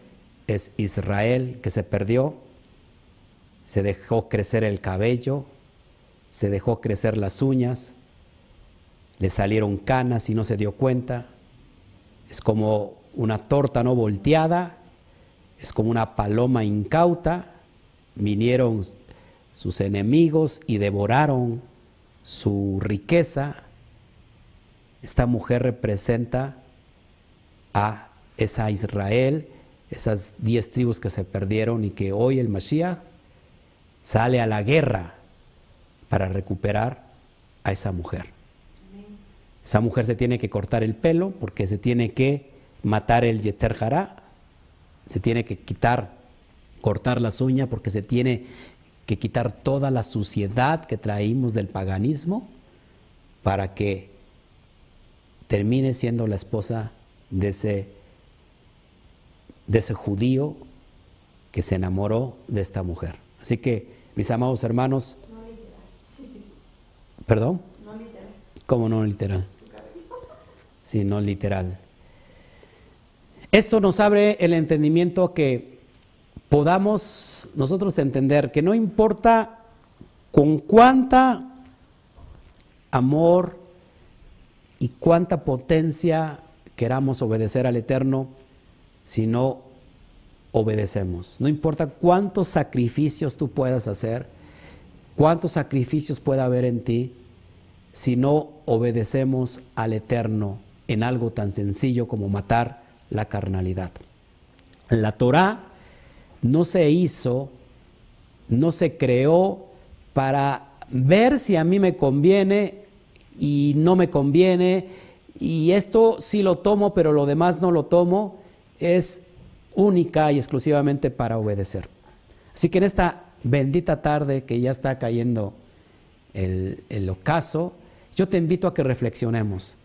es Israel que se perdió, se dejó crecer el cabello, se dejó crecer las uñas, le salieron canas y no se dio cuenta. Es como una torta no volteada, es como una paloma incauta. Vinieron sus enemigos y devoraron su riqueza. Esta mujer representa a esa Israel, esas diez tribus que se perdieron y que hoy el Mashiach sale a la guerra para recuperar a esa mujer. Esa mujer se tiene que cortar el pelo porque se tiene que matar el Yeter se tiene que quitar, cortar las uñas porque se tiene que quitar toda la suciedad que traímos del paganismo para que termine siendo la esposa de ese, de ese judío que se enamoró de esta mujer. Así que, mis amados hermanos, no literal. ¿Perdón? No literal. ¿Cómo no literal? Sí, no literal. Esto nos abre el entendimiento que podamos nosotros entender que no importa con cuánta amor y cuánta potencia queramos obedecer al Eterno, si no obedecemos. No importa cuántos sacrificios tú puedas hacer, cuántos sacrificios pueda haber en ti, si no obedecemos al Eterno en algo tan sencillo como matar la carnalidad. La Torah no se hizo, no se creó para ver si a mí me conviene y no me conviene, y esto sí lo tomo, pero lo demás no lo tomo, es única y exclusivamente para obedecer. Así que en esta bendita tarde que ya está cayendo el, ocaso, yo te invito a que reflexionemos,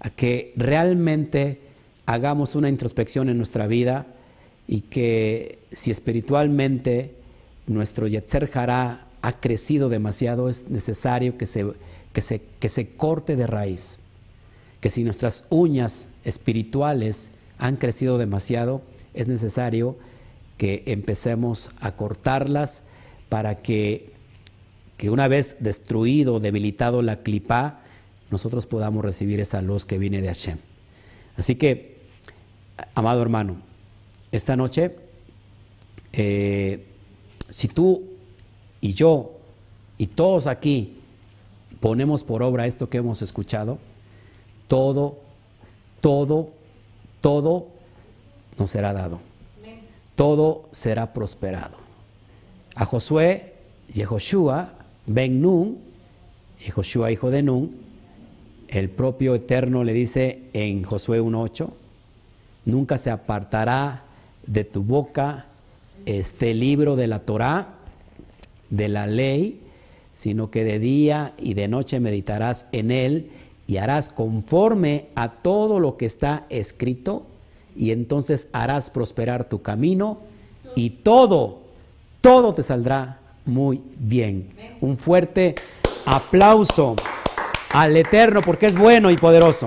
a que realmente hagamos una introspección en nuestra vida y que si espiritualmente nuestro Yetzer Hará ha crecido demasiado, es necesario que se, que, se, que se corte de raíz. Que si nuestras uñas espirituales han crecido demasiado, es necesario que empecemos a cortarlas para que, que una vez destruido, debilitado la clipa, nosotros podamos recibir esa luz que viene de Hashem. Así que, amado hermano, esta noche, eh, si tú y yo y todos aquí ponemos por obra esto que hemos escuchado, todo, todo, todo nos será dado. Todo será prosperado. A Josué, Yehoshua, Ben Nun, Yehoshua hijo de Nun, el propio Eterno le dice en Josué 1.8, nunca se apartará de tu boca este libro de la Torá, de la ley, sino que de día y de noche meditarás en él y harás conforme a todo lo que está escrito y entonces harás prosperar tu camino y todo, todo te saldrá muy bien. Un fuerte aplauso al Eterno porque es bueno y poderoso.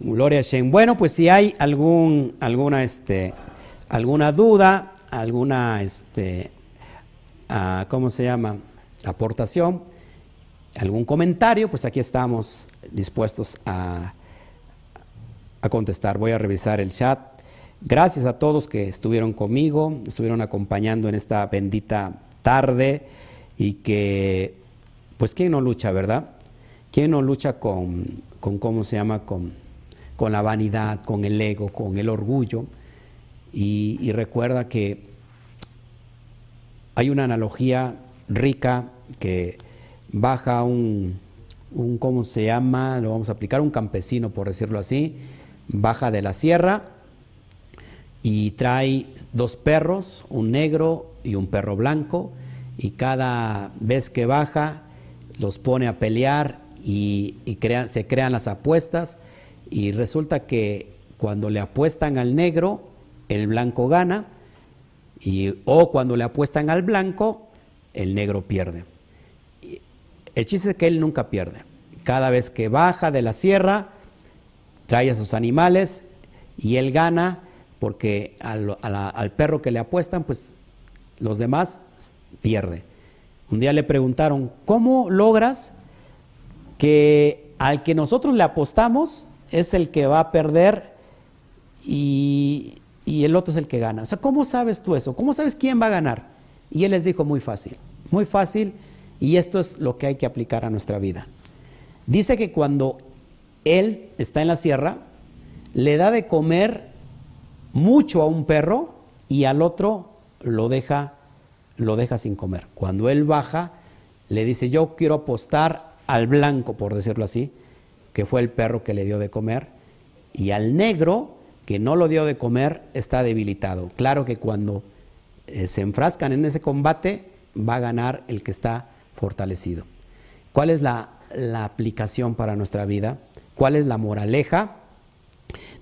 Gloria a Shem. Bueno, pues si hay algún, alguna, este, alguna duda, alguna, este, uh, ¿cómo se llama? Aportación, algún comentario, pues aquí estamos dispuestos a, a contestar. Voy a revisar el chat. Gracias a todos que estuvieron conmigo, estuvieron acompañando en esta bendita tarde y que, pues, ¿quién no lucha, verdad? ¿Quién no lucha con, con cómo se llama? Con con la vanidad, con el ego, con el orgullo. Y, recuerda que hay una analogía rica que baja un, un, ¿cómo se llama? Lo vamos a aplicar, un campesino, por decirlo así, baja de la sierra y trae dos perros, un negro y un perro blanco, y cada vez que baja los pone a pelear y, se crean las apuestas y resulta que cuando le apuestan al negro, el blanco gana, y, o cuando le apuestan al blanco, el negro pierde. El chiste es que él nunca pierde. Cada vez que baja de la sierra, trae a sus animales y él gana porque al, al perro que le apuestan, pues los demás pierde. Un día le preguntaron, ¿cómo logras que al que nosotros le apostamos es el que va a perder y, y el otro es el que gana? O sea, ¿cómo sabes tú eso? ¿Cómo sabes quién va a ganar? Y él les dijo muy fácil, muy fácil, y esto es lo que hay que aplicar a nuestra vida. Dice que cuando él está en la sierra, le da de comer mucho a un perro y al otro lo deja, lo deja sin comer. Cuando él baja, le dice, yo quiero apostar al blanco, por decirlo así, que fue el perro que le dio de comer, y al negro, que no lo dio de comer, está debilitado. Claro que cuando eh, se enfrascan en ese combate, va a ganar el que está fortalecido. ¿Cuál es la, la aplicación para nuestra vida? ¿Cuál es la moraleja?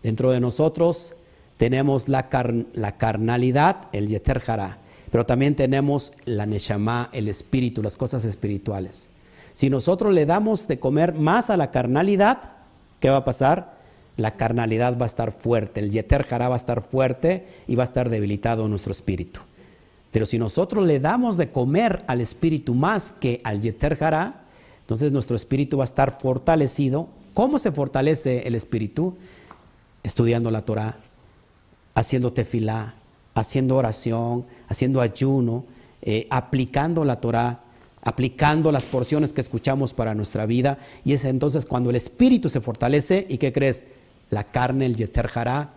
Dentro de nosotros tenemos la, carnalidad, el yeter pero también tenemos la neshama, el espíritu, las cosas espirituales. Si nosotros le damos de comer más a la carnalidad, ¿qué va a pasar? La carnalidad va a estar fuerte, el yeter va a estar fuerte y va a estar debilitado nuestro espíritu. Pero si nosotros le damos de comer al espíritu más que al yeter entonces nuestro espíritu va a estar fortalecido. ¿Cómo se fortalece el espíritu? Estudiando la Torah, haciendo tefilá, haciendo oración, haciendo ayuno, eh, aplicando la Torah, aplicando las porciones que escuchamos para nuestra vida. Y es entonces cuando el espíritu se fortalece y ¿qué crees? La carne, el yeter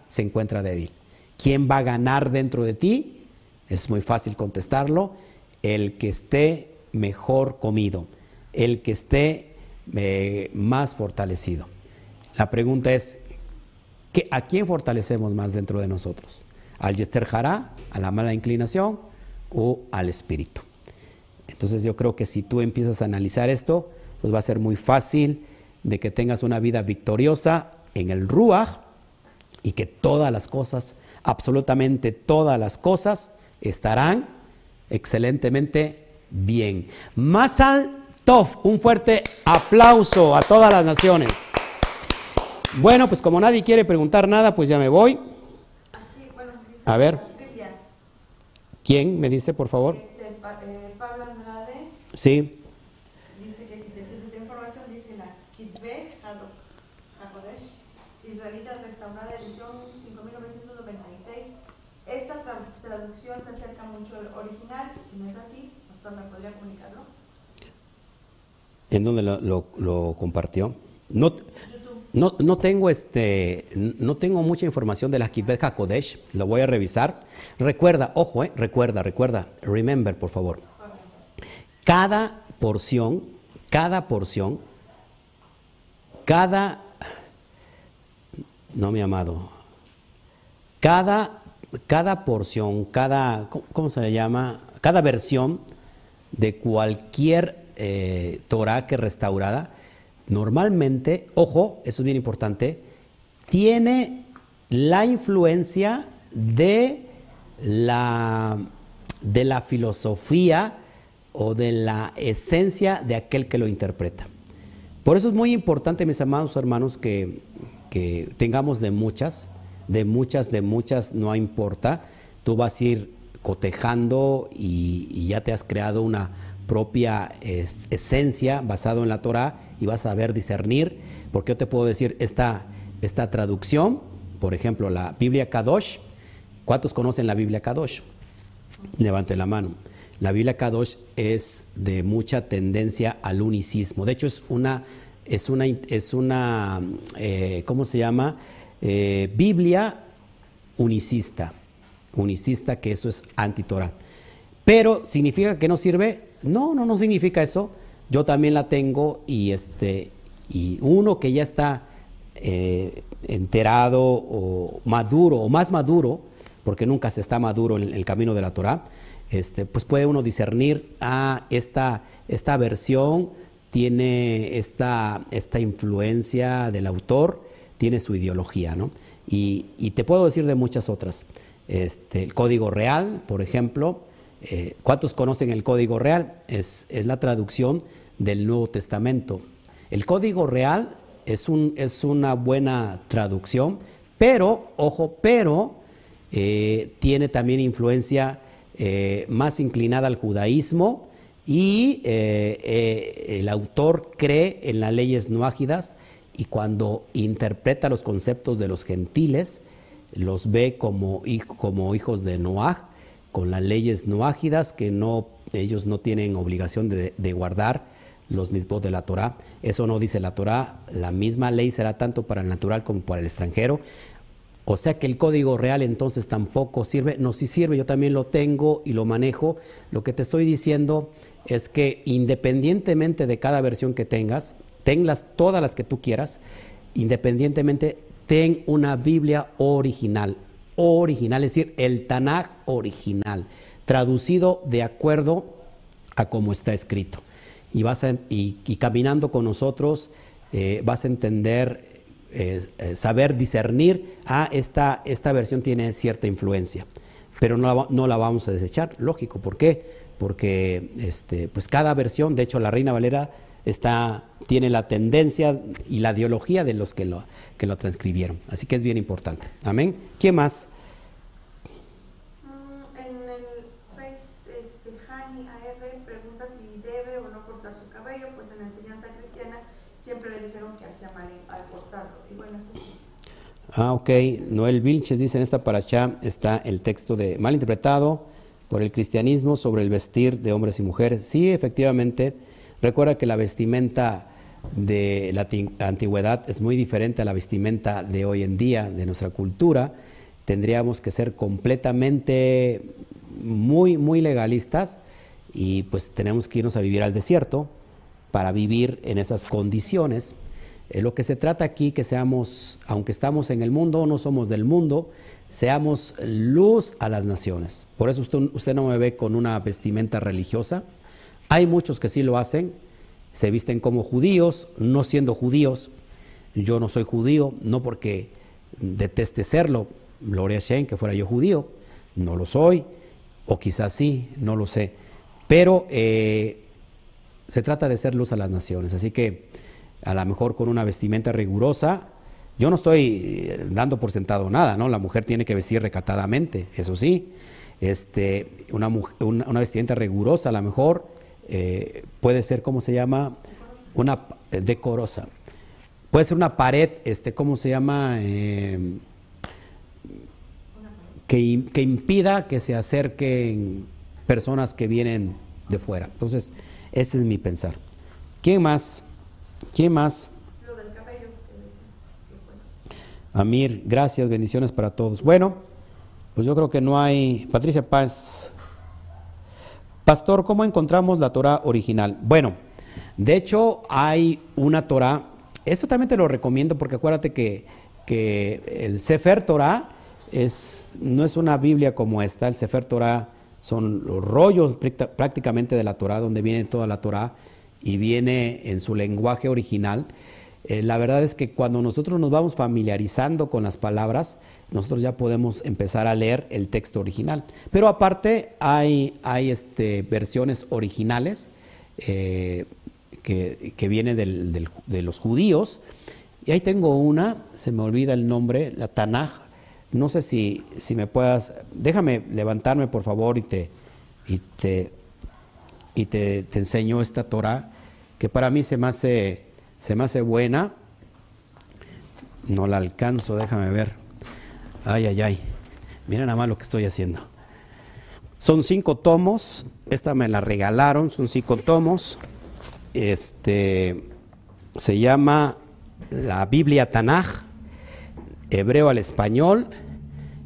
se encuentra débil. ¿Quién va a ganar dentro de ti? Es muy fácil contestarlo. El que esté mejor comido, el que esté eh, más fortalecido. La pregunta es, ¿a quién fortalecemos más dentro de nosotros? ¿Al Yester Jara, a la mala inclinación o al espíritu? Entonces yo creo que si tú empiezas a analizar esto, pues va a ser muy fácil de que tengas una vida victoriosa en el Ruach y que todas las cosas, absolutamente todas las cosas, estarán excelentemente bien. Masal Tov, un fuerte aplauso a todas las naciones. Bueno, pues como nadie quiere preguntar nada, pues ya me voy. A ver. ¿Quién me dice, por favor? Pablo Andrade. Sí. Dice que si te sirve esta información, dice la Kitbe Hakodesh, Israelita Restaurada, edición 5996. Esta traducción se acerca mucho al original. Si no es así, ¿usted me podría comunicarlo? ¿En dónde lo, compartió? No, no, no, tengo este, no tengo mucha información de la Kitbet HaKodesh, lo voy a revisar. Recuerda, ojo, eh, recuerda, recuerda, remember, por favor. Cada porción, cada porción, cada, no mi amado, cada cada porción, cada, ¿cómo se llama? Cada versión de cualquier eh, Torah que restaurada, normalmente, ojo, eso es bien importante, tiene la influencia de la, de la filosofía o de la esencia de aquel que lo interpreta. Por eso es muy importante, mis amados hermanos, que, que tengamos de muchas, de muchas, de muchas, no importa. Tú vas a ir cotejando y, ya te has creado una propia esencia basado en la Torah y vas a ver discernir, porque yo te puedo decir esta, esta traducción, por ejemplo, la Biblia Kadosh, ¿cuántos conocen la Biblia Kadosh? Levante la mano. La Biblia Kadosh es de mucha tendencia al unicismo. De hecho, es una, es una, es una eh, ¿cómo se llama? Eh, Biblia unicista, unicista que eso es antitora. Pero ¿significa que no sirve? No, no, no significa eso. Yo también la tengo y este y uno que ya está eh, enterado o maduro o más maduro, porque nunca se está maduro en el camino de la Torah, este, pues puede uno discernir ah, esta, esta versión tiene esta, esta influencia del autor tiene su ideología, ¿no? Y, te puedo decir de muchas otras. Este, el código real, por ejemplo, eh, ¿cuántos conocen el código real? Es, la traducción del Nuevo Testamento. El código real es, un, es una buena traducción, pero, ojo, pero eh, tiene también influencia eh, más inclinada al judaísmo y el autor cree en las leyes noágidas y cuando interpreta los conceptos de los gentiles, los ve como, como hijos de Noah, con las leyes noágidas que no, ellos no tienen obligación de, guardar los mismos de la Torah. Eso no dice la Torah. La misma ley será tanto para el natural como para el extranjero. O sea que el código real entonces tampoco sirve. No, si sirve, yo también lo tengo y lo manejo. Lo que te estoy diciendo es que independientemente de cada versión que tengas, tenlas todas las que tú quieras, independientemente, ten una Biblia original. Original, es decir, el Tanaj original, traducido de acuerdo a cómo está escrito y, vas y, caminando con nosotros eh, vas a entender, eh, eh, saber discernir, ah, esta, esta versión tiene cierta influencia, pero no la, no la vamos a desechar, lógico, ¿por qué? Porque este, pues cada versión, de hecho la Reina Valera está, tiene la tendencia y la ideología de los que lo, que lo transcribieron, así que es bien importante. Amén. ¿Quién más? Ah, ok. Noel Vilches dice en esta paracha está el texto de mal interpretado por el cristianismo sobre el vestir de hombres y mujeres. Sí, efectivamente. Recuerda que la vestimenta de la antigüedad es muy diferente a la vestimenta de hoy en día, de nuestra cultura. Tendríamos que ser completamente muy, muy legalistas y pues tenemos que irnos a vivir al desierto para vivir en esas condiciones eh, lo que se trata aquí que seamos, aunque estamos en el mundo, no somos del mundo, seamos luz a las naciones. Por eso usted, no me ve con una vestimenta religiosa. Hay muchos que sí lo hacen, se visten como judíos, no siendo judíos. Yo no soy judío, no porque deteste serlo, Gloria Shen, que fuera yo judío, no lo soy, o quizás sí, no lo sé. Pero eh, se trata de ser luz a las naciones. Así que a lo mejor con una vestimenta rigurosa. Yo no estoy eh, dando por sentado nada, ¿no? La mujer tiene que vestir recatadamente, eso sí. Este, una, una, vestimenta rigurosa, a lo mejor eh, puede ser, ¿cómo se llama? Una eh, decorosa. Puede ser una pared, este, ¿cómo se llama? que, que impida que se acerquen personas que vienen de fuera. Entonces, este es mi pensar. ¿Quién más? ¿Quién más? Amir, gracias, bendiciones para todos. Bueno, pues yo creo que no hay. Patricia Paz. Pastor, ¿cómo encontramos la Torah original? Bueno, de hecho hay una Torah, esto también te lo recomiendo porque acuérdate que, que el Sefer Torah es, no es una Biblia como esta, el Sefer Torah son los rollos prácticamente de la Torah, donde viene toda la Torah y viene en su lenguaje original. Eh, la verdad es que cuando nosotros nos vamos familiarizando con las palabras, nosotros ya podemos empezar a leer el texto original. Pero aparte hay, hay este, versiones originales eh, que, que vienen de los judíos. Y ahí tengo una, se me olvida el nombre, la Tanaj. No sé si, si me puedas, déjame levantarme por favor y te, y te, y te, te enseño esta Torah que para mí se me hace, se me hace buena. No la alcanzo, déjame ver. Ay, ay, ay. Miren nada más lo que estoy haciendo. Son cinco tomos. Esta me la regalaron, son cinco tomos. Este se llama la Biblia Tanaj, hebreo al español,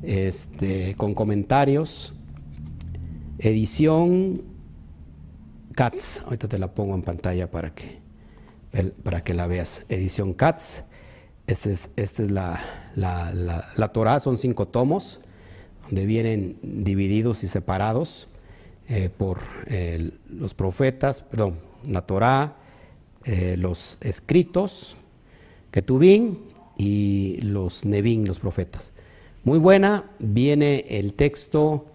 este, con comentarios. Edición Cats. Ahorita te la pongo en pantalla para que, para que la veas. Edición Cats. Esta es, esta es la, la, la, Torah, son cinco tomos, donde vienen divididos y separados eh, por los profetas, perdón, la Torah, eh, los escritos, Ketubín y los Nevin, los profetas. Muy buena, viene el texto,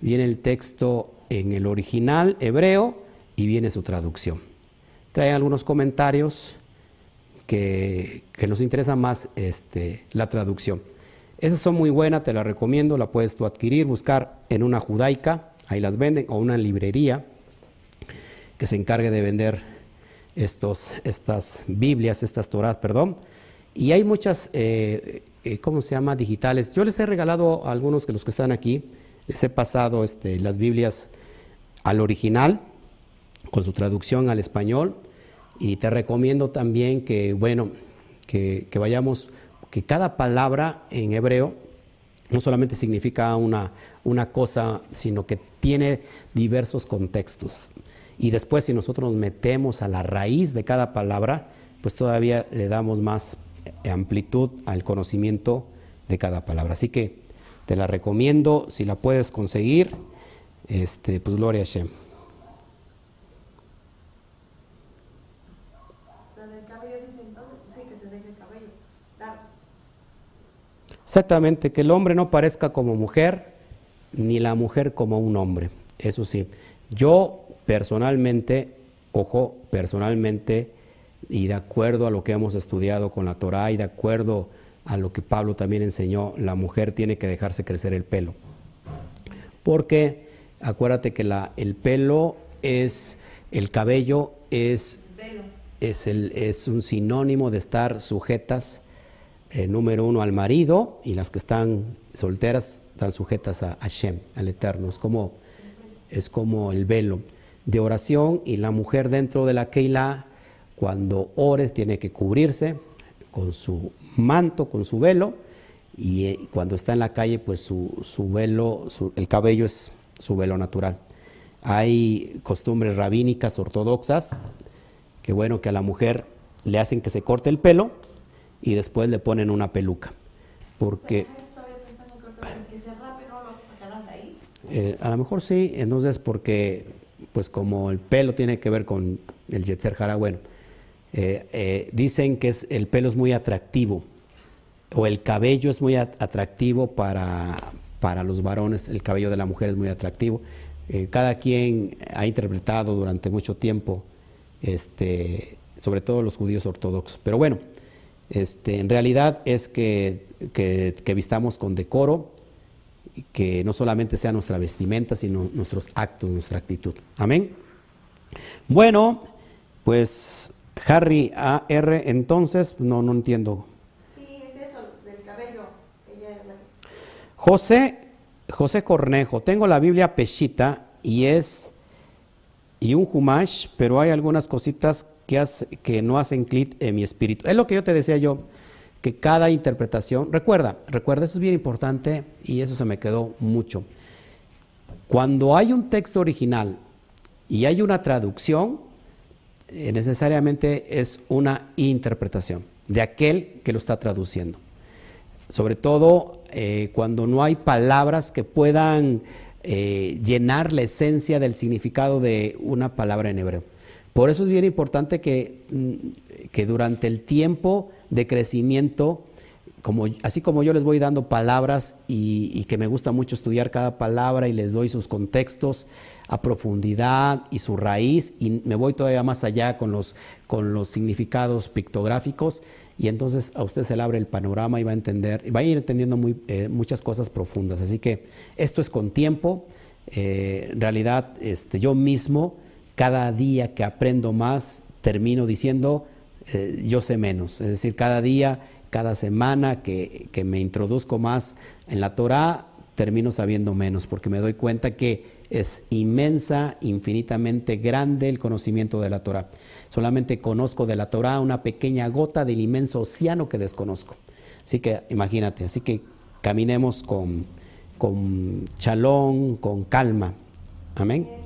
viene el texto en el original hebreo y viene su traducción. Trae algunos comentarios que, nos interesa más este, la traducción. Esas son muy buenas, te las recomiendo, la puedes tú adquirir, buscar en una judaica, ahí las venden, o una librería que se encargue de vender estos, estas Biblias, estas Torahs, perdón. Y hay muchas, eh, eh, ¿cómo se llama? Digitales. Yo les he regalado a algunos de los que están aquí, les he pasado este, las Biblias al original, con su traducción al español, y te recomiendo también que, bueno, que, vayamos, que cada palabra en hebreo no solamente significa una, una cosa, sino que tiene diversos contextos. Y después si nosotros nos metemos a la raíz de cada palabra, pues todavía le damos más amplitud al conocimiento de cada palabra. Así que te la recomiendo, si la puedes conseguir, este, pues gloria a Shem. Exactamente, que el hombre no parezca como mujer, ni la mujer como un hombre. Eso sí, yo personalmente, ojo, personalmente, y de acuerdo a lo que hemos estudiado con la Torah y de acuerdo a lo que Pablo también enseñó, la mujer tiene que dejarse crecer el pelo. Porque acuérdate que la, el pelo es, el cabello es, es, el, es un sinónimo de estar sujetas eh, número uno, al marido, y las que están solteras están sujetas a Hashem, al Eterno. Es como, es como el velo de oración, y la mujer dentro de la Keilah, cuando ore, tiene que cubrirse con su manto, con su velo, y eh, cuando está en la calle, pues su, su velo, el cabello es su velo natural. Hay costumbres rabínicas ortodoxas que bueno, que a la mujer le hacen que se corte el pelo y después le ponen una peluca. Porque... Eh, a lo mejor sí, entonces porque, pues como el pelo tiene que ver con el Yetzer Jara, bueno, eh, eh, dicen que es, el pelo es muy atractivo, o el cabello es muy atractivo para, para los varones, el cabello de la mujer es muy atractivo. cada quien ha interpretado durante mucho tiempo, este, sobre todo los judíos ortodoxos. Pero bueno, este, en realidad es que, que, vistamos con decoro, que no solamente sea nuestra vestimenta, sino nuestros actos, nuestra actitud. Amén. Bueno, pues Harry AR, entonces, no, no entiendo. Sí, es eso, del cabello. José, José Cornejo, tengo la Biblia Peshita y es y un Humash, pero hay algunas cositas que, no hacen clic en mi espíritu. Es lo que yo te decía yo, que cada interpretación, recuerda, recuerda, eso es bien importante y eso se me quedó mucho. Cuando hay un texto original y hay una traducción, eh, necesariamente es una interpretación de aquel que lo está traduciendo. Sobre todo eh, cuando no hay palabras que puedan eh, llenar la esencia del significado de una palabra en hebreo. Por eso es bien importante que, mm, que durante el tiempo de crecimiento, como, así como yo les voy dando palabras y, que me gusta mucho estudiar cada palabra y les doy sus contextos a profundidad y su raíz y me voy todavía más allá con los, con los significados pictográficos y entonces a usted se le abre el panorama y va a entender, va a ir entendiendo muy, eh, muchas cosas profundas. Así que esto es con tiempo. Eh, en realidad, este, yo mismo cada día que aprendo más, termino diciendo, eh, yo sé menos. Es decir, cada día, cada semana que, me introduzco más en la Torah, termino sabiendo menos, porque me doy cuenta que es inmensa, infinitamente grande el conocimiento de la Torah. Solamente conozco de la Torah una pequeña gota del inmenso océano que desconozco. Así que imagínate, así que caminemos con, con chalón, con calma. Amén.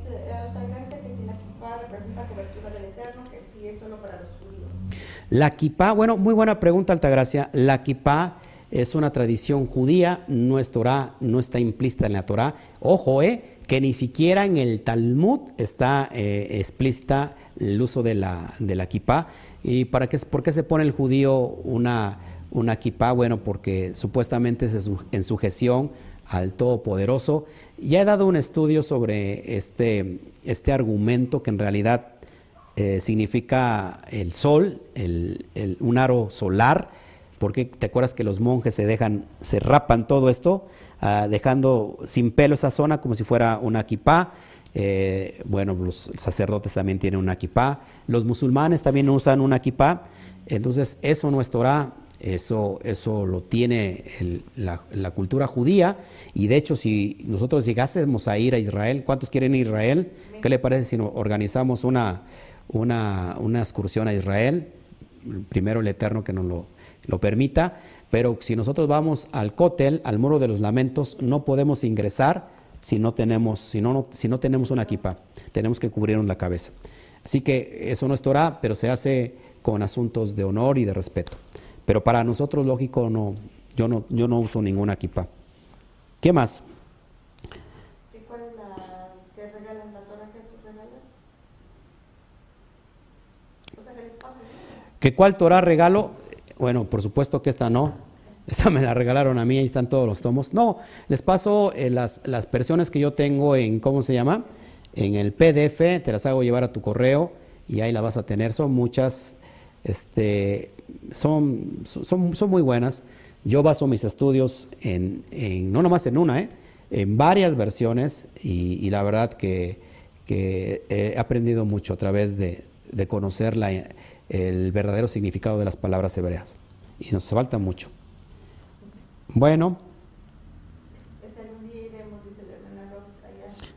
La kippah, bueno, muy buena pregunta, Altagracia. La kippah es una tradición judía, no es Torah, no está implícita en la Torah. Ojo, eh, que ni siquiera en el Talmud está eh, explícita el uso de la, de la. ¿Y para qué, por qué se pone el judío una, una kippah? Bueno, porque supuestamente es en sujeción al Todopoderoso. Ya he dado un estudio sobre este, este argumento que en realidad eh, significa el sol, el, un aro solar, porque te acuerdas que los monjes se dejan, se rapan todo esto, ah, dejando sin pelo esa zona como si fuera una kipá. Eh, bueno, los sacerdotes también tienen una kipá, los musulmanes también usan una kipá, entonces eso no es Torah, eso, eso lo tiene la, cultura judía y de hecho si nosotros llegásemos a ir a Israel, ¿cuántos quieren ir a Israel? ¿Qué le parece si organizamos una, una, una excursión a Israel? Primero el Eterno que nos lo, lo permita, pero si nosotros vamos al cótel, al muro de los lamentos, no podemos ingresar si no tenemos, si no, no- si no tenemos una equipa, tenemos que cubrirnos la cabeza. Así que eso no es Torah, pero se hace con asuntos de honor y de respeto. Pero para nosotros, lógico, no, yo no, yo no uso ninguna equipa. ¿Qué más? ¿Y cuál es la que regalan la Torah que tú regalas? O sea, que les pasa. ¿Que cuál Torah regalo? Bueno, por supuesto que esta no. Esta me la regalaron a mí, ahí están todos los tomos. No, les paso eh, las, las versiones que yo tengo en, ¿cómo se llama? En el PDF, te las hago llevar a tu correo y ahí la vas a tener. Son muchas, este, son, son, son muy buenas. Yo baso mis estudios en, en- no nomás en una, ¿eh? en varias versiones y, la verdad que, que he aprendido mucho a través de, de conocer la- el verdadero significado de las palabras hebreas. Y nos falta mucho. Bueno,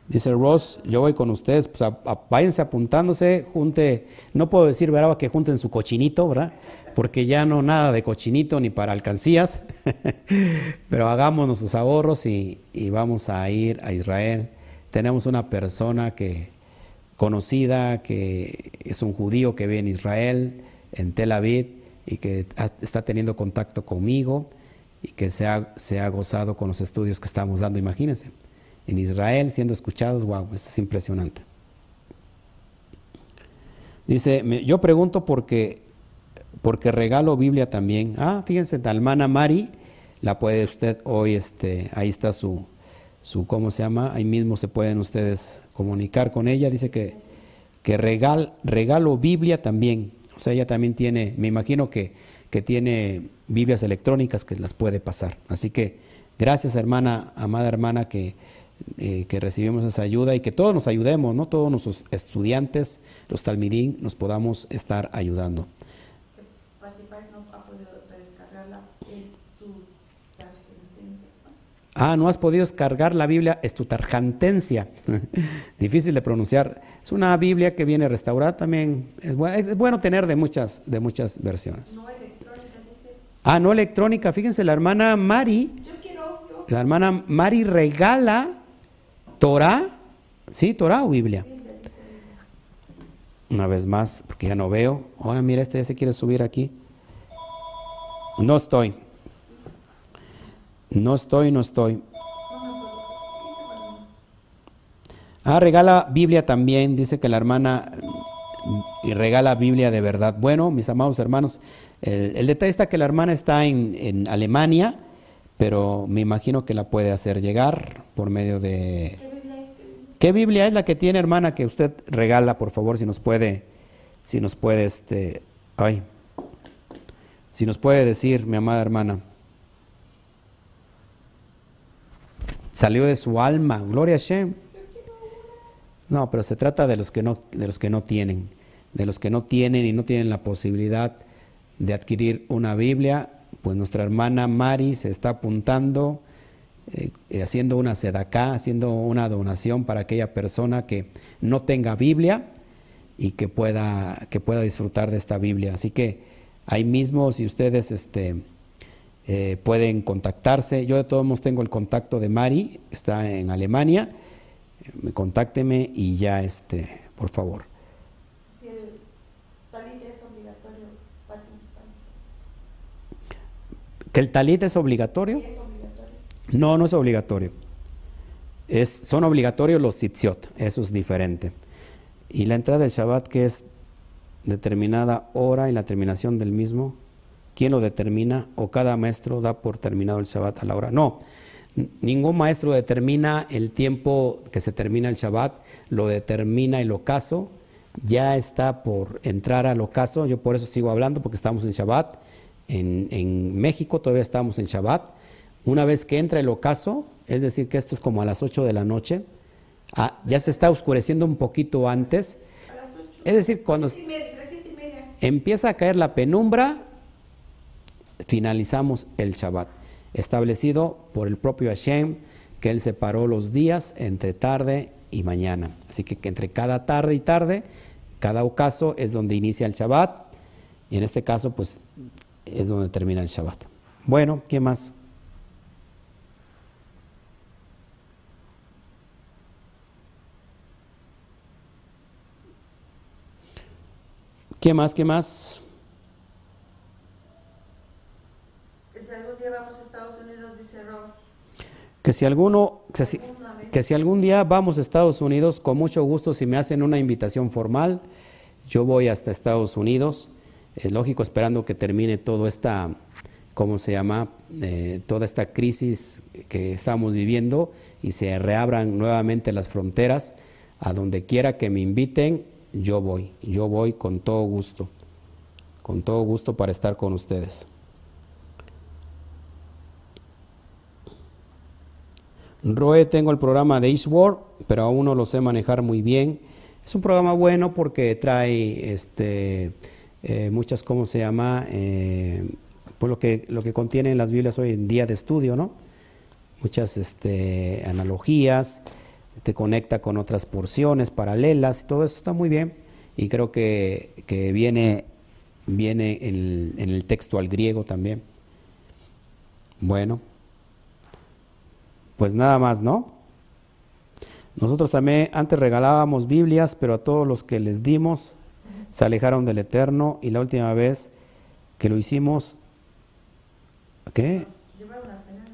dice Ross, yo voy con ustedes, pues a- váyanse apuntándose, junte, no puedo decir, ¿verdad? Que junten su cochinito, ¿verdad? Porque ya no nada de cochinito ni para alcancías, pero hagámonos sus ahorros y, y vamos a ir a Israel. Tenemos una persona que conocida, que es un judío que vive en Israel, en Tel Aviv, y que está teniendo contacto conmigo y que se ha, se ha gozado con los estudios que estamos dando, imagínense. En Israel siendo escuchados, wow, esto es impresionante. Dice, yo pregunto porque, porque regalo Biblia también. Ah, fíjense, la Mari, la puede usted hoy, este, ahí está su, su, ¿cómo se llama? Ahí mismo se pueden ustedes comunicar con ella. Dice que, que regal, regalo Biblia también. O sea, ella también tiene, me imagino que, que tiene Biblias electrónicas que las puede pasar. Así que gracias, hermana, amada hermana, que, eh, que recibimos esa ayuda y que todos nos ayudemos, ¿no? Todos nuestros estudiantes, los talmidín, nos podamos estar ayudando. Que Pati Páez no ha podido descargarla. Es tu tarjetencia. Ah, no has podido descargar la Biblia, es tu tarjantencia. Difícil de pronunciar. Es una Biblia que viene restaurada también. Es, bu- es bueno tener de muchas, de muchas versiones. No electrónica, dice. Ah, no electrónica. Fíjense, la hermana Mari, Yo quiero, yo. la hermana Mari regala Torah. ¿Sí, Torah o Biblia? Biblia, dice. Una vez más, porque ya no veo. Ahora mira, este ya se quiere subir aquí. No estoy. No estoy, no estoy. Ah, regala Biblia también, dice que la hermana y regala Biblia de verdad. Bueno, mis amados hermanos, el, detalle está que la hermana está en, en Alemania, pero me imagino que la puede hacer llegar por medio de... ¿Qué Biblia es? ¿Qué Biblia es la que tiene hermana que usted regala, por favor, si nos puede, si nos puede, este, ay, si nos puede decir, mi amada hermana? Salió de su alma, gloria a Shem. No, pero se trata de los que no, de los que no tienen, de los que no tienen y no tienen la posibilidad de adquirir una Biblia, pues nuestra hermana Mari se está apuntando, eh, eh, haciendo una sedacá, haciendo una donación para aquella persona que no tenga Biblia y que pueda, que pueda disfrutar de esta Biblia. Así que ahí mismo, si ustedes este, eh, pueden contactarse, yo de todos modos tengo el contacto de Mari, está en Alemania, me contácteme y ya, este, por favor. Si el talit es obligatorio. ¿Que el talit es obligatorio? Sí, es obligatorio. No, no es obligatorio. Es, son obligatorios los sitziot, eso es diferente. Y la entrada del Shabbat, que es determinada hora y la terminación del mismo, ¿quién lo determina? ¿O cada maestro da por terminado el Shabbat a la hora? No, ningún maestro determina el tiempo que se termina el Shabbat, lo determina el ocaso ya está por entrar al ocaso, yo por eso sigo hablando, porque estamos en Shabbat, en, en México todavía estamos en Shabbat, una vez que entra el ocaso, es decir, que esto es como a las 8 de la noche, ah, ya se está oscureciendo un poquito antes, A las 8. es decir, cuando media. empieza a caer la penumbra, finalizamos el Shabbat, establecido por el propio Hashem, que él separó los días entre tarde y mañana. Así que, entre cada tarde y tarde, cada ocaso es donde inicia el Shabbat, y en este caso, pues, es donde termina el Shabbat. Bueno, ¿qué más? ¿Qué más? ¿Qué más? Vamos a Estados Unidos, dice Rob. Que si alguno, que si, que si algún día vamos a Estados Unidos, con mucho gusto, si me hacen una invitación formal, yo voy hasta Estados Unidos. Es lógico, esperando que termine toda esta, ¿cómo se llama? Eh, toda esta crisis que estamos viviendo y se reabran nuevamente las fronteras. A donde quiera que me inviten, yo voy. Yo voy con todo gusto. Con todo gusto para estar con ustedes. Roe, tengo el programa de Eastward, pero aún no lo sé manejar muy bien. Es un programa bueno porque trae este, eh, muchas, ¿cómo se llama? Eh, pues lo que, lo que contienen las Biblias hoy en día de estudio, ¿no? Muchas este, analogías, te conecta con otras porciones paralelas y todo eso está muy bien. Y creo que, que viene, viene en el texto al griego también. Bueno. Pues nada más, ¿no? Nosotros también antes regalábamos Biblias, pero a todos los que les dimos se alejaron del Eterno y la última vez que lo hicimos, ¿qué?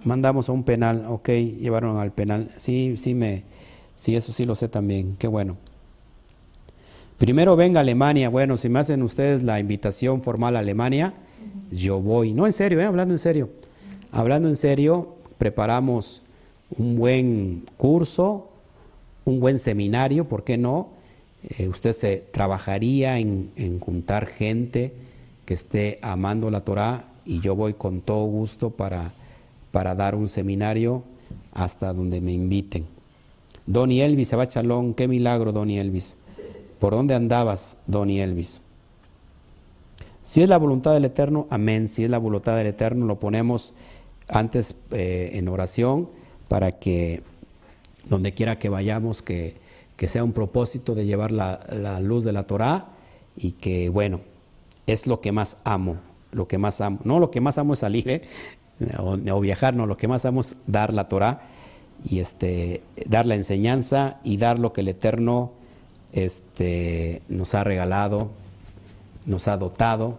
Mandamos a un penal, ok, llevaron al penal. Sí, sí me, sí, eso sí lo sé también, qué bueno. Primero venga Alemania, bueno, si me hacen ustedes la invitación formal a Alemania, yo voy. No, en serio, ¿eh? hablando en serio. Hablando en serio, preparamos un buen curso, un buen seminario, ¿por qué no? Eh, usted se trabajaría en, en juntar gente que esté amando la Torah y yo voy con todo gusto para, para dar un seminario hasta donde me inviten. Donny Elvis, Abba Chalón, qué milagro, Donny Elvis. ¿Por dónde andabas, Donny Elvis? Si es la voluntad del Eterno, amén. Si es la voluntad del Eterno, lo ponemos antes eh, en oración para que donde quiera que vayamos, que, que sea un propósito de llevar la, la luz de la Torah y que, bueno, es lo que más amo, lo que más amo. No lo que más amo es salir ¿eh? o, viajar, no, lo que más amo es dar la Torah y este, dar la enseñanza y dar lo que el Eterno este, nos ha regalado, nos ha dotado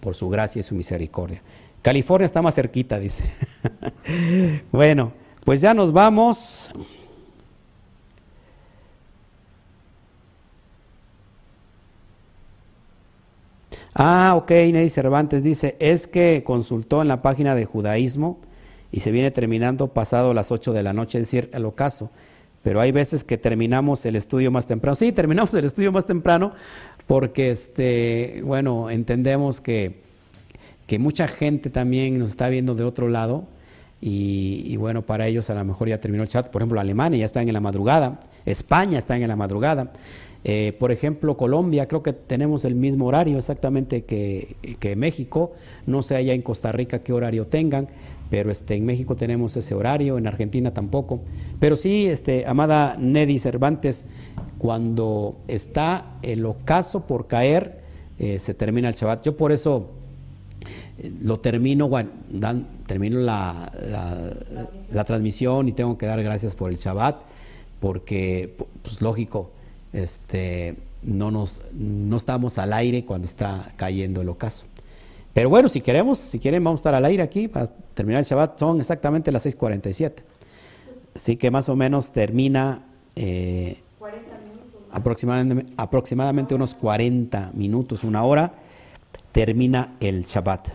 por su gracia y su misericordia. California está más cerquita, dice. bueno, pues ya nos vamos. Ah, ok, Ney Cervantes dice, es que consultó en la página de judaísmo y se viene terminando pasado las 8 de la noche, es decir, el ocaso. Pero hay veces que terminamos el estudio más temprano. Sí, terminamos el estudio más temprano porque, este, bueno, entendemos que, que mucha gente también nos está viendo de otro lado y, bueno, para ellos a lo mejor ya terminó el chat. Por ejemplo, Alemania ya está en la madrugada, España está en la madrugada. Eh, por ejemplo, Colombia, creo que tenemos el mismo horario exactamente que, que México. No sé allá en Costa Rica qué horario tengan, pero este, en México tenemos ese horario, en Argentina tampoco. Pero sí, este, amada Nedi Cervantes, cuando está el ocaso por caer, eh, se termina el Shabbat. Yo por eso lo termino, bueno, dan- termino la, la- transmisión y tengo que dar gracias por el Shabbat, porque, pu- pues lógico, este, no, nos, no estamos al aire cuando está cayendo el ocaso. Pero bueno, si queremos, si quieren, vamos a estar al aire aquí para terminar el Shabbat. Son exactamente las 6:47. Así que más o menos termina eh, 40 minutos. ¿no? aproximadamente, aproximadamente unos 40 minutos, una hora, termina el Shabbat.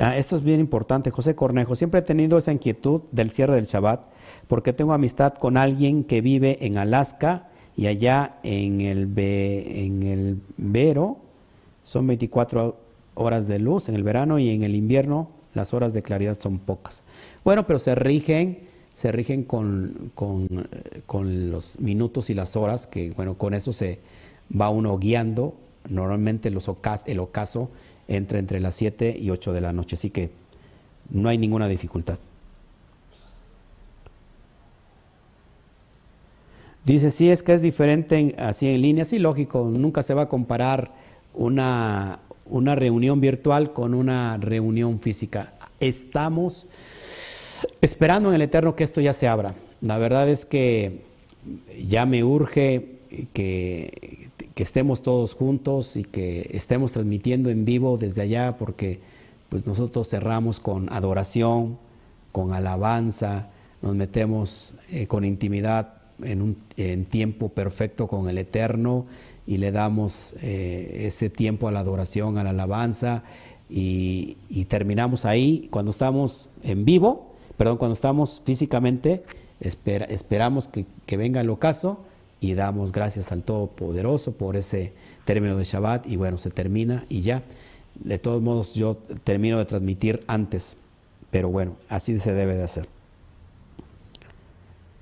Ah, esto es bien importante, José Cornejo. Siempre he tenido esa inquietud del cierre del Shabbat, porque tengo amistad con alguien que vive en Alaska y allá en el, en el Vero son 24 horas de luz en el verano y en el invierno las horas de claridad son pocas. Bueno, pero se rigen, se rigen con, con, los minutos y las horas, que bueno, con eso se va uno guiando. Normalmente los el ocaso entra entre las 7 y 8 de la noche, así que no hay ninguna dificultad. Dice, sí, es que es diferente así en línea, sí, lógico, nunca se va a comparar una, una reunión virtual con una reunión física. Estamos esperando en el Eterno que esto ya se abra. La verdad es que ya me urge que, que estemos todos juntos y que estemos transmitiendo en vivo desde allá porque pues nosotros cerramos con adoración, con alabanza, nos metemos eh, con intimidad en un en tiempo perfecto con el Eterno y le damos eh, ese tiempo a la adoración, a la alabanza y, terminamos ahí. Cuando estamos en vivo, perdón, cuando estamos físicamente, esperamos que, que, venga el ocaso y damos gracias al Todopoderoso por ese término de Shabbat y bueno, se termina y ya. De todos modos, yo termino de transmitir antes, pero bueno, así se debe de hacer.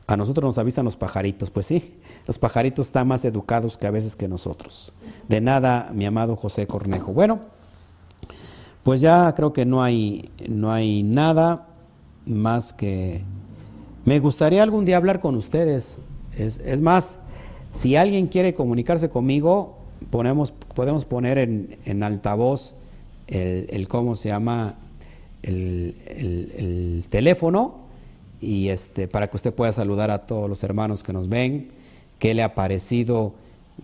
A nosotros nos avisan los pajaritos, pues sí, los pajaritos están más educados que a veces que nosotros. De nada, mi amado José Cornejo. Bueno, pues ya creo que no hay, no hay nada más que... Me gustaría algún día hablar con ustedes. Es, más, si alguien quiere comunicarse conmigo, podemos poner en, altavoz el, cómo se llama el, el teléfono y este, para que usted pueda saludar a todos los hermanos que nos ven, qué le ha parecido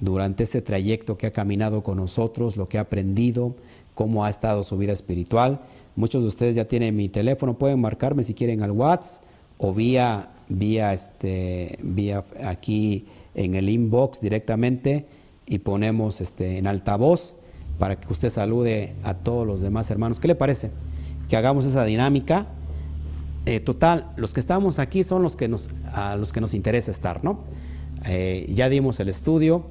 durante este trayecto que ha caminado con nosotros, lo que ha aprendido, cómo ha estado su vida espiritual. Muchos de ustedes ya tienen mi teléfono, pueden marcarme si quieren al WhatsApp o vía, vía, este, vía aquí en el inbox directamente y ponemos este, en altavoz para que usted salude a todos los demás hermanos. ¿Qué le parece? Que hagamos esa dinámica eh, total, los que estamos aquí son los que nos, a los que nos interesa estar, ¿no? Eh, ya dimos el estudio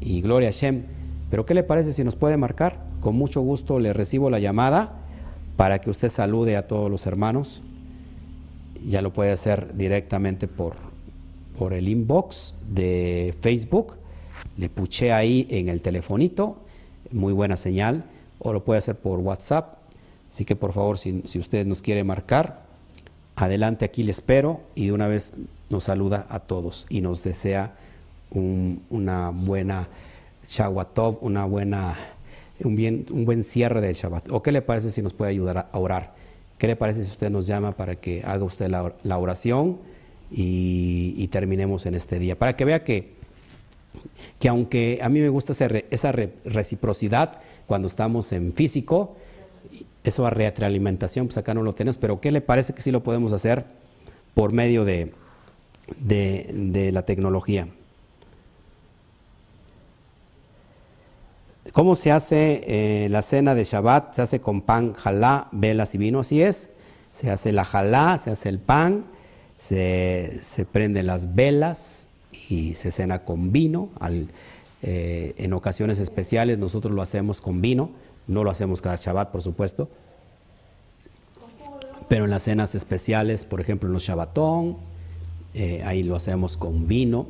y gloria a Shem. Pero ¿qué le parece si nos puede marcar? Con mucho gusto le recibo la llamada para que usted salude a todos los hermanos. Ya lo puede hacer directamente por, por el inbox de Facebook. Le puché ahí en el telefonito, muy buena señal. O lo puede hacer por WhatsApp. Así que por favor, si, si usted nos quiere marcar, Adelante, aquí le espero y de una vez nos saluda a todos y nos desea una buena Shawatov, una buena, un, bien, un buen cierre del Shabbat. ¿O qué le parece si nos puede ayudar a orar? ¿Qué le parece si usted nos llama para que haga usted la, oración y, terminemos en este día? Para que vea que, que aunque a mí me gusta esa reciprocidad cuando estamos en físico, eso a retroalimentación, pues acá no lo tenemos, pero ¿qué le parece que sí lo podemos hacer por medio de, de, la tecnología? ¿Cómo se hace eh, la cena de Shabbat? Se hace con pan, jalá, velas y vino, así es. Se hace la jalá, se hace el pan, se, se prenden las velas y se cena con vino. Al, eh, en ocasiones especiales nosotros lo hacemos con vino no lo hacemos cada Shabbat, por supuesto. Pero en las cenas especiales, por ejemplo en los Shabbatón, eh, ahí lo hacemos con vino.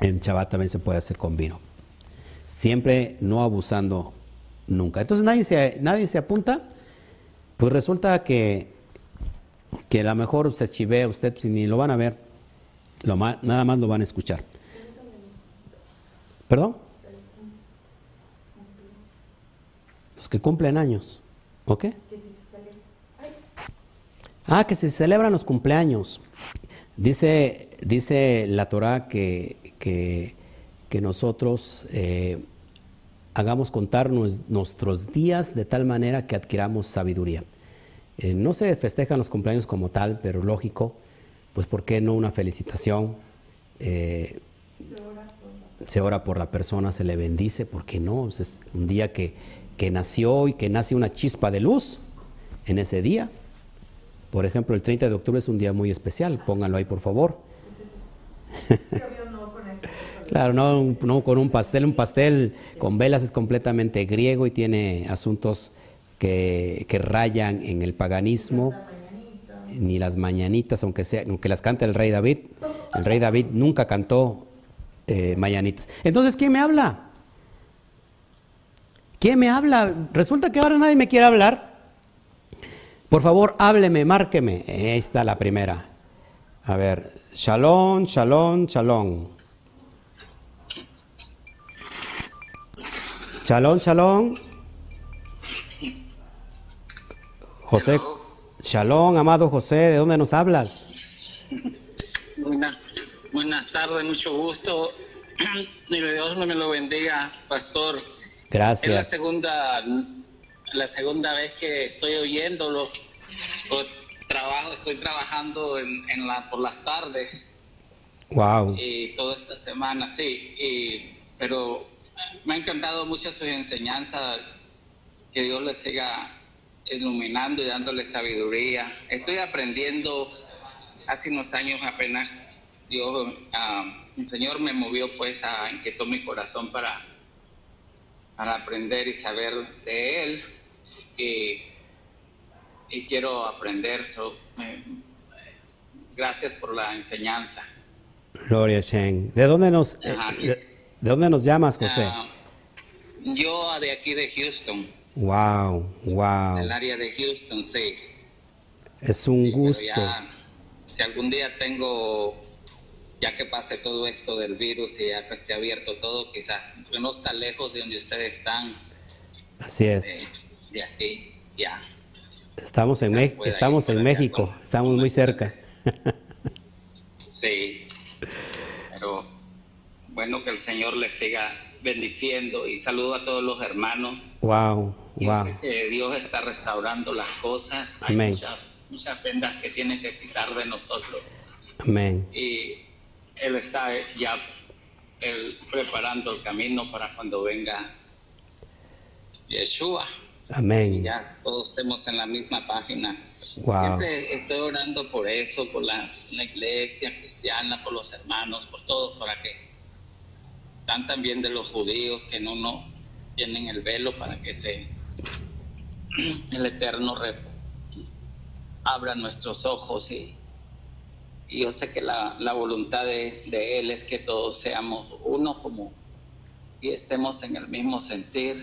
En Shabbat también se puede hacer con vino. Siempre no abusando nunca. Entonces nadie se, nadie se apunta. Pues resulta que, que a lo mejor se chivea usted, si ni lo van a ver, lo nada más lo van a escuchar. ¿Perdón? Los que cumplen años. ¿Ok? Ah, que se celebran los cumpleaños. Dice, dice la Torah que, que, nosotros eh, hagamos contar nuestros días de tal manera que adquiramos sabiduría. Eh, no se festejan los cumpleaños como tal, pero lógico, pues ¿por qué no una felicitación? Eh, se ora por la persona, se le bendice, ¿por qué no? Es un día que, que nació y que nace una chispa de luz en ese día. Por ejemplo, el 30 de octubre es un día muy especial, pónganlo ahí por favor. Claro, no, no, con un pastel, un pastel con velas es completamente griego y tiene asuntos que, que rayan en el paganismo, ni las mañanitas, aunque, sea, aunque las cante el rey David. El rey David nunca cantó eh, mañanitas. Entonces, ¿quién me habla? ¿Quién me habla? Resulta que ahora nadie me quiere hablar. Por favor, hábleme, márqueme. Está la primera. A ver, shalom, shalom, shalom. Shalom, shalom. José, shalom, amado José, ¿de dónde nos hablas? Buenas, buenas tardes, mucho gusto. Y Dios me lo bendiga, pastor. Gracias. Es la segunda, la segunda vez que estoy oyéndolo. Trabajo, estoy trabajando en, en la, por las tardes. Wow. Y toda esta semana, sí. Y, pero me ha encantado mucho su enseñanza. Que Dios les siga iluminando y dándole sabiduría. Estoy aprendiendo. Hace unos años apenas Dios, ah, el Señor me movió pues a inquietó mi corazón para para aprender y saber de Él. Y, y quiero aprender. So, eh, gracias por la enseñanza. Gloria a Shen. ¿De dónde nos, eh, de dónde nos llamas, José? Ah, yo de aquí de Houston, wow, wow. del área de Houston, sí. Es un Pero gusto. ya, si algún día tengo, ya que pase todo esto del virus y ya que esté abierto todo, quizás no está lejos de donde ustedes están, Así es. de, de aquí, ya. Estamos en, Me- estamos en allá México. Estamos muy cerca. Sí, pero bueno que el Señor les siga bendiciendo y saludo a todos los hermanos. Wow, wow. que Dios está restaurando las cosas. Hay Amén. muchas, muchas vendas que tiene que quitar de nosotros Amén. y Él está ya él, preparando el camino para cuando venga Yeshua y Amén. ya todos estemos en la misma página. Wow. Siempre estoy orando por eso, por la, la iglesia cristiana, por los hermanos, por todos, para que están también de los judíos que no, no tienen el velo para que se el Eterno re- abra nuestros ojos y, y yo sé que la, la voluntad de, de Él es que todos seamos uno como y estemos en el mismo sentir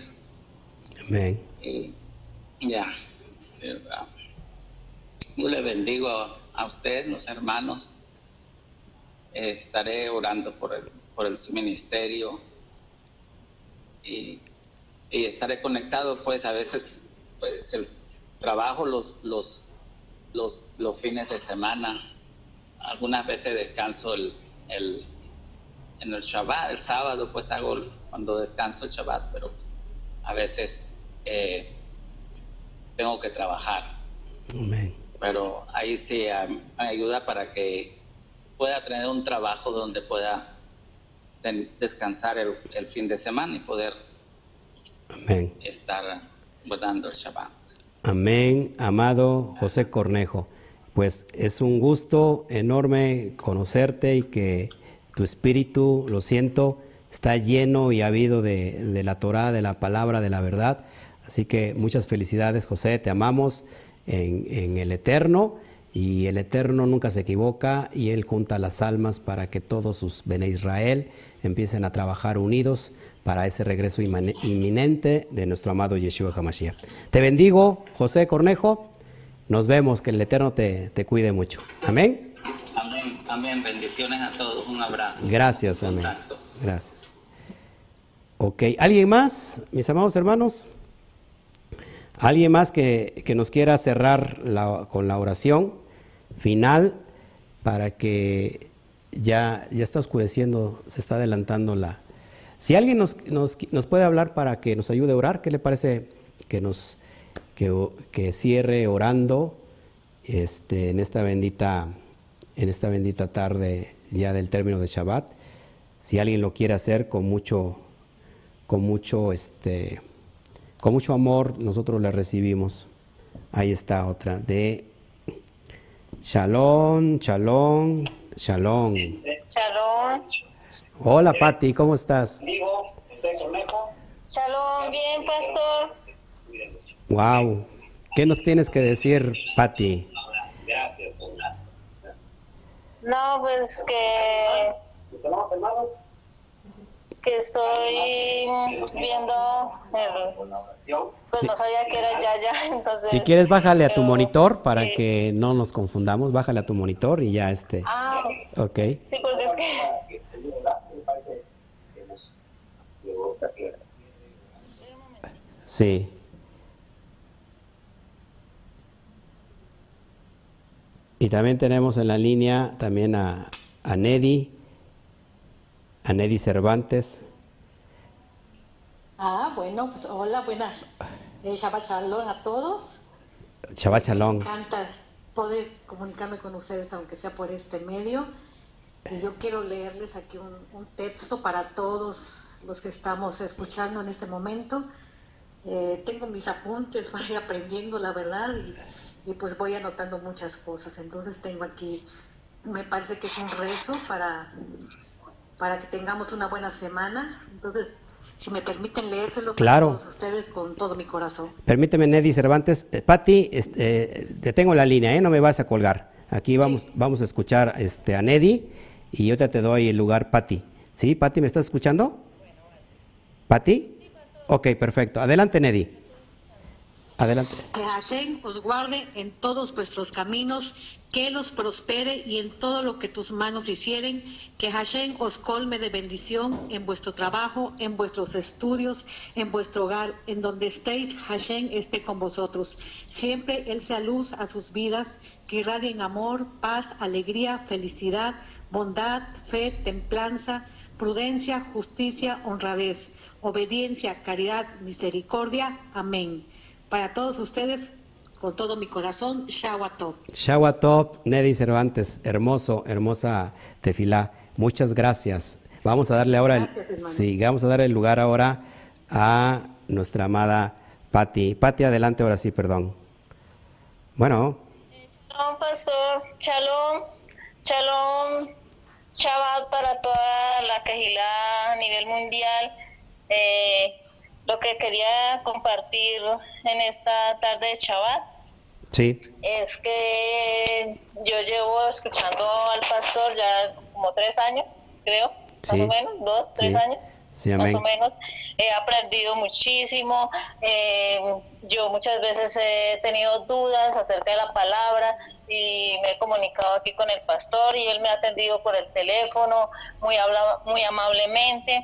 Amén. y ya. sí. Yo le bendigo a, a usted, los hermanos. Eh, estaré orando por el, por el ministerio y, y estaré conectado, pues a veces pues el trabajo los, los, los, los fines de semana. Algunas veces descanso el, el, en el Shabbat, el sábado, pues hago cuando descanso el Shabbat, pero a veces eh, tengo que trabajar, Amén. pero ahí sí me ayuda para que pueda tener un trabajo donde pueda descansar el, el fin de semana y poder Amén. estar guardando el Shabbat. Amén, amado José Cornejo. Pues es un gusto enorme conocerte y que tu espíritu, lo siento, está lleno y habido de, de la Torah, de la palabra, de la verdad. Así que muchas felicidades, José, te amamos en, en el Eterno y el Eterno nunca se equivoca y Él junta las almas para que todos sus Bene Israel empiecen a trabajar unidos para ese regreso inminente de nuestro amado Yeshua HaMashiach. Te bendigo, José Cornejo. Nos vemos, que el Eterno te, te cuide mucho. Amén. Amén, amén. Bendiciones a todos. Un abrazo. Gracias, amén. Gracias. Ok, ¿alguien más, mis amados hermanos? ¿Alguien más que, que nos quiera cerrar la- con la oración final para que ya, ya está oscureciendo, se está adelantando la... Si alguien nos, nos, nos puede hablar para que nos ayude a orar, ¿qué le parece que nos que, cierre orando este, en esta bendita en esta bendita tarde ya del término de Shabbat? Si alguien lo quiere hacer con mucho con mucho este Con mucho amor nosotros la recibimos. Ahí está otra de Shalom, Shalom, Shalom. Shalom. Hola Patti, ¿cómo estás? Shalom, bien, pastor. Wow. ¿Qué nos tienes que decir, Patti? No, pues que que estoy viendo pues Sí. no sabía que era ya ya entonces Si quieres, bájale a tu monitor para sí. que no nos confundamos. Bájale a tu monitor y ya este. ah Ok. sí porque es que Sí. Y también tenemos en la línea también a, a Nedi, a Nedi Cervantes. Ah, bueno, pues hola, buenas. Eh, Shabbat Shalom a todos. Shabbat Me Shalom. encanta poder comunicarme con ustedes, aunque sea por este medio. Y yo quiero leerles aquí un, un texto para todos los que estamos escuchando en este momento. Eh, tengo mis apuntes, voy aprendiendo la verdad y, y pues voy anotando muchas cosas. Entonces tengo aquí, me parece que es un rezo para, para que tengamos una buena semana. Entonces, si me permiten leérselo Claro. todos ustedes con todo mi corazón. Permíteme, Nedi Cervantes. Eh, Patti, este, eh, te tengo la línea, ¿eh? no me vas a colgar. Aquí vamos, vamos a escuchar este, a Nedi y yo te, te doy el lugar, Patti. ¿Sí, Patti, me estás escuchando? ¿Patti? Ok, perfecto. Adelante, Nedi. Adelante. Que Hashem os guarde en todos vuestros caminos, que los prospere y en todo lo que tus manos hicieren, que Hashem os colme de bendición en vuestro trabajo, en vuestros estudios, en vuestro hogar, en donde estéis, Hashem esté con vosotros. Siempre Él sea luz a sus vidas, que irradien amor, paz, alegría, felicidad, bondad, fe, templanza, prudencia, justicia, honradez, obediencia, caridad, misericordia. Amén. Para todos ustedes, con todo mi corazón, Shawatov. Shawatop, Nedi Cervantes, hermoso, hermosa tefilá. Muchas gracias. Vamos a darle ahora el, Gracias, sí, vamos a dar el lugar ahora a nuestra amada Patti. Patti, adelante ahora sí, perdón. Bueno, Shalom, pastor. Shalom. Shalom. Shabbat para toda la Kehilá a nivel mundial. Eh, lo que quería compartir en esta tarde de Shabbat sí, es que yo llevo escuchando al pastor ya como tres años, creo, Sí. más o menos, dos, tres Sí. años. Sí, más o menos. He aprendido muchísimo. eh, yo muchas veces he tenido dudas acerca de la palabra y me he comunicado aquí con el pastor y él me ha atendido por el teléfono muy, habla, muy amablemente.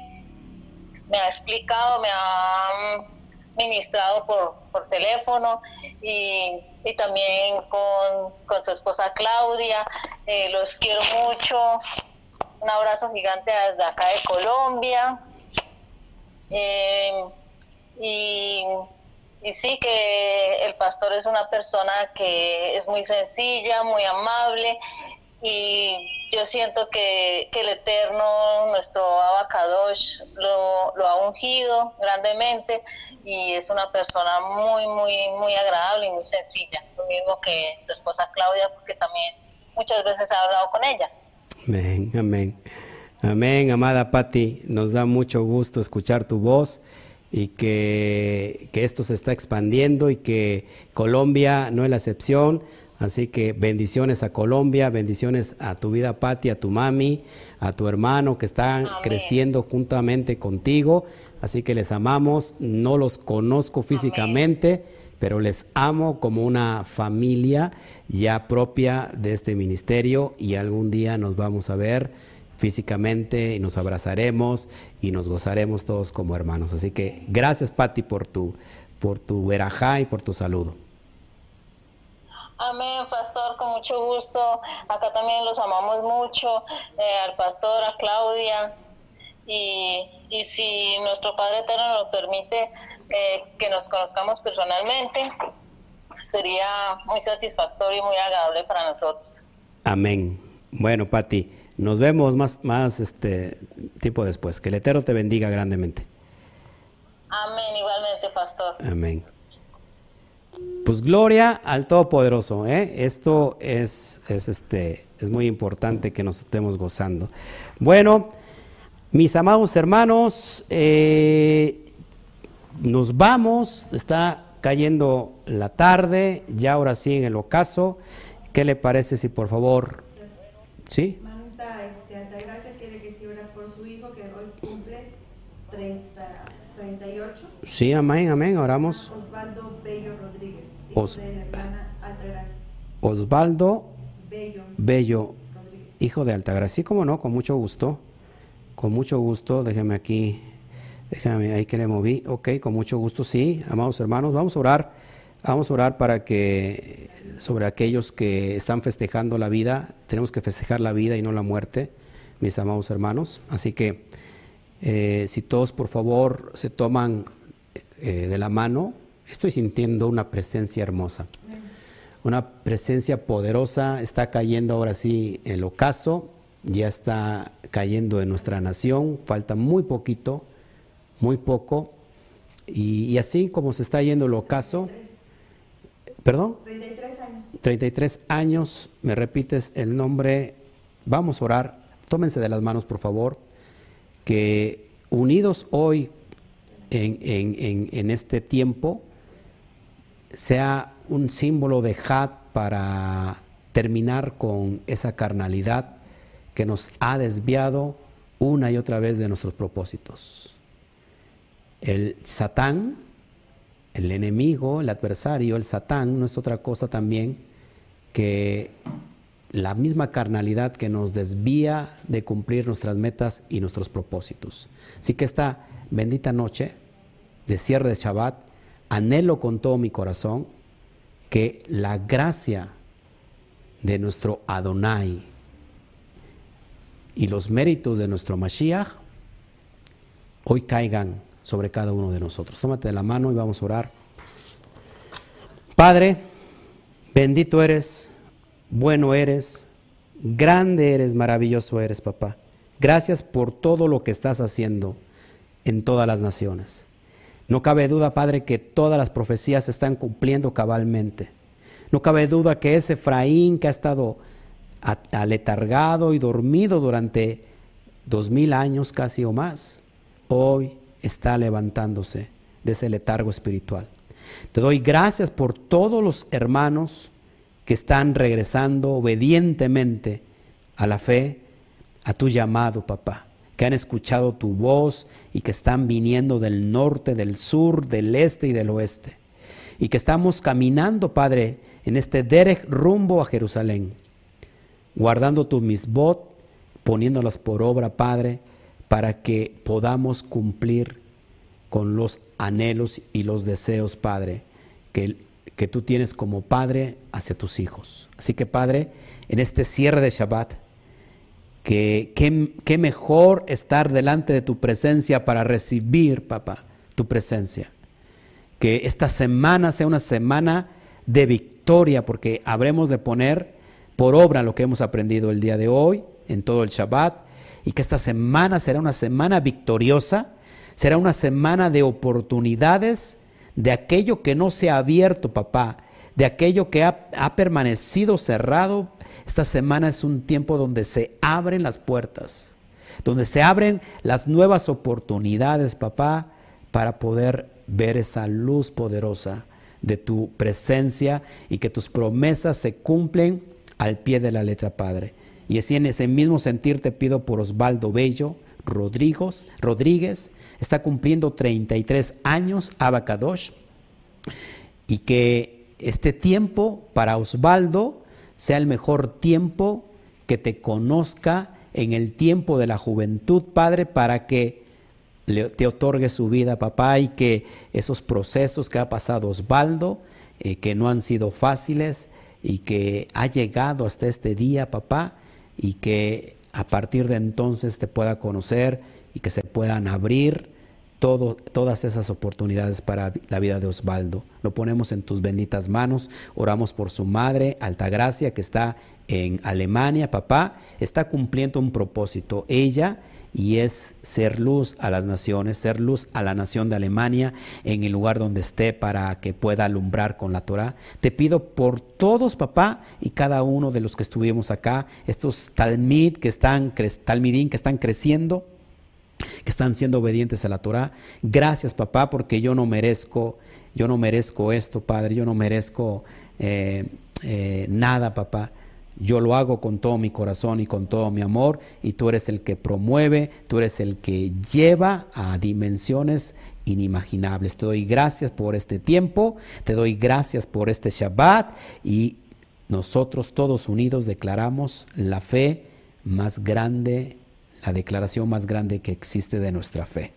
Me ha explicado, me ha mm, ministrado por, por teléfono y, y también con, con su esposa Claudia. Eh, los quiero mucho. Un abrazo gigante desde acá de Colombia. Eh, y, y sí que el pastor es una persona que es muy sencilla, muy amable y yo siento que, que el Eterno, nuestro Abacadosh, lo, lo ha ungido grandemente y es una persona muy, muy, muy agradable y muy sencilla, lo mismo que su esposa Claudia, porque también muchas veces he hablado con ella. amén, amén. Amén, amada Patti. Nos da mucho gusto escuchar tu voz y que, que esto se está expandiendo y que Colombia no es la excepción. Así que bendiciones a Colombia, bendiciones a tu vida, Patti, a tu mami, a tu hermano que están Amén. creciendo juntamente contigo. Así que les amamos, no los conozco físicamente, pero les amo como una familia ya propia de este ministerio y algún día nos vamos a ver físicamente y nos abrazaremos y nos gozaremos todos como hermanos. Así que gracias Patti por tu por tu verajá y por tu saludo. Amén, pastor, con mucho gusto. Acá también los amamos mucho, eh, al pastor, a Claudia. Y, y si nuestro Padre Eterno nos permite eh, que nos conozcamos personalmente, sería muy satisfactorio y muy agradable para nosotros. Amén. Bueno, Patti, nos vemos más más este tiempo después. Que el Eterno te bendiga grandemente. Amén, igualmente, pastor. Amén. Pues gloria al Todopoderoso, ¿eh? Esto es, es, este, es muy importante que nos estemos gozando. Bueno, mis amados hermanos, eh, nos vamos, está cayendo la tarde, ya ahora sí en el ocaso. ¿Qué le parece si por favor, sí? Manita este, Altagracia quiere que si oras por su hijo que hoy cumple 30, 38. Sí, amén, amén, oramos. Osvaldo Bello Os-. Osvaldo Bello hijo de Altagracia. Sí, como no, con mucho gusto. Con mucho gusto, déjeme aquí, déjame ahí que le moví. Ok, con mucho gusto, sí, amados hermanos, vamos a orar. Vamos a orar para que sobre aquellos que están festejando la vida, tenemos que festejar la vida y no la muerte, mis amados hermanos. Así que eh, si todos por favor se toman eh, de la mano, estoy sintiendo una presencia hermosa. Una presencia poderosa está cayendo ahora sí el ocaso, ya está cayendo en nuestra nación, falta muy poquito, muy poco, y, y así como se está yendo el ocaso, perdón, 33 años. 33 años, me repites el nombre, vamos a orar, tómense de las manos por favor, que unidos hoy en, en- en- en este tiempo, sea un símbolo de Had para terminar con esa carnalidad que nos ha desviado una y otra vez de nuestros propósitos. El Satán, el enemigo, el adversario, el Satán, no es otra cosa también que la misma carnalidad que nos desvía de cumplir nuestras metas y nuestros propósitos. Así que esta bendita noche de cierre de Shabbat, anhelo con todo mi corazón que la gracia de nuestro Adonai y los méritos de nuestro Mashiach hoy caigan sobre cada uno de nosotros. Tómate de la mano y vamos a orar. Padre, bendito eres, bueno eres, grande eres, maravilloso eres, papá. Gracias por todo lo que estás haciendo en todas las naciones. No cabe duda, Padre, que todas las profecías se están cumpliendo cabalmente. No cabe duda que ese Efraín que ha estado aletargado y dormido durante dos mil años casi o más, hoy está levantándose de ese letargo espiritual. Te doy gracias por todos los hermanos que están regresando obedientemente a la fe, a tu llamado, papá, que han escuchado tu voz y que están viniendo del norte, del sur, del este y del oeste. Y que estamos caminando, Padre, en este Derech rumbo a Jerusalén, guardando tu misbot, poniéndolas por obra, Padre, para que podamos cumplir con los anhelos y los deseos, Padre, que, que tú tienes como Padre hacia tus hijos. Así que, Padre, en este cierre de Shabbat, que qué qué mejor estar delante de tu presencia para recibir, papá, tu presencia. Que esta semana sea una semana de victoria, porque habremos de poner por obra lo que hemos aprendido el día de hoy, en todo el Shabbat, y que esta semana será una semana victoriosa, será una semana de oportunidades, de aquello que no se ha abierto, papá, de aquello que ha, ha permanecido cerrado. Esta semana es un tiempo donde se abren las puertas, donde se abren las nuevas oportunidades, papá, para poder ver esa luz poderosa de tu presencia y que tus promesas se cumplen al pie de la letra, Padre. Y así en ese mismo sentir te pido por Osvaldo Bello Rodríguez, Rodríguez está cumpliendo 33 años, Abacadosh, y que este tiempo para Osvaldo sea el mejor tiempo que te conozca en el tiempo de la juventud, Padre, para que te otorgue su vida, papá, y que esos procesos que ha pasado Osvaldo, eh, que no han sido fáciles y que ha llegado hasta este día, papá, y que a partir de entonces te pueda conocer y que se puedan abrir todas esas oportunidades para la vida de Osvaldo. Lo ponemos en tus benditas manos. Oramos por su madre, Altagracia, que está en Alemania, papá. Está cumpliendo un propósito. Ella y es ser luz a las naciones, ser luz a la nación de Alemania en el lugar donde esté para que pueda alumbrar con la Torah. Te pido por todos, papá, y cada uno de los que estuvimos acá, estos talmid que están, talmidín que están creciendo, que están siendo obedientes a la Torah. Gracias, papá, porque yo no merezco, yo no merezco esto, Padre, yo no merezco eh, eh, nada, papá. Yo lo hago con todo mi corazón y con todo mi amor y tú eres el que promueve, tú eres el que lleva a dimensiones inimaginables. Te doy gracias por este tiempo, te doy gracias por este Shabbat y nosotros todos unidos declaramos la fe más grande, la declaración más grande que existe de nuestra fe.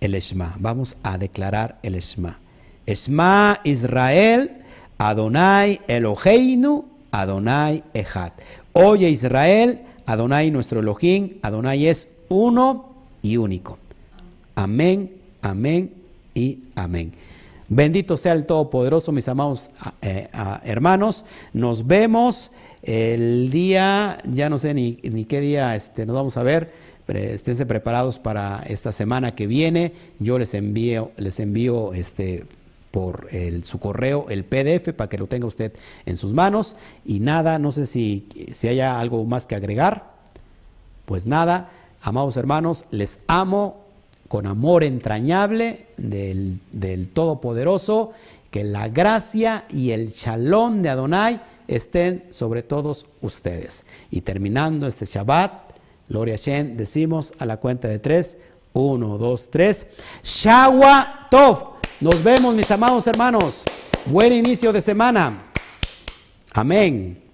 El Eshma. Vamos a declarar el Eshma. Eshma Israel, Adonai Eloheinu, Adonai Echad. Oye Israel, Adonai nuestro Elohim, Adonai es uno y único. Amén, amén y amén. Bendito sea el Todopoderoso, mis amados eh, hermanos. Nos vemos el día, ya no sé ni, qué día este, nos vamos a ver. Esténse preparados para esta semana que viene. Yo les envío, les envío este, por el, su correo el PDF para que lo tenga usted en sus manos. Y nada, no sé si, si haya algo más que agregar. Pues nada, amados hermanos, les amo con amor entrañable del, del Todopoderoso. Que la gracia y el chalón de Adonai estén sobre todos ustedes. Y terminando este Shabbat, Gloria Shen, decimos a la cuenta de tres, uno, dos, tres, Shawa Tov. Nos vemos, mis amados hermanos. Buen inicio de semana. Amén.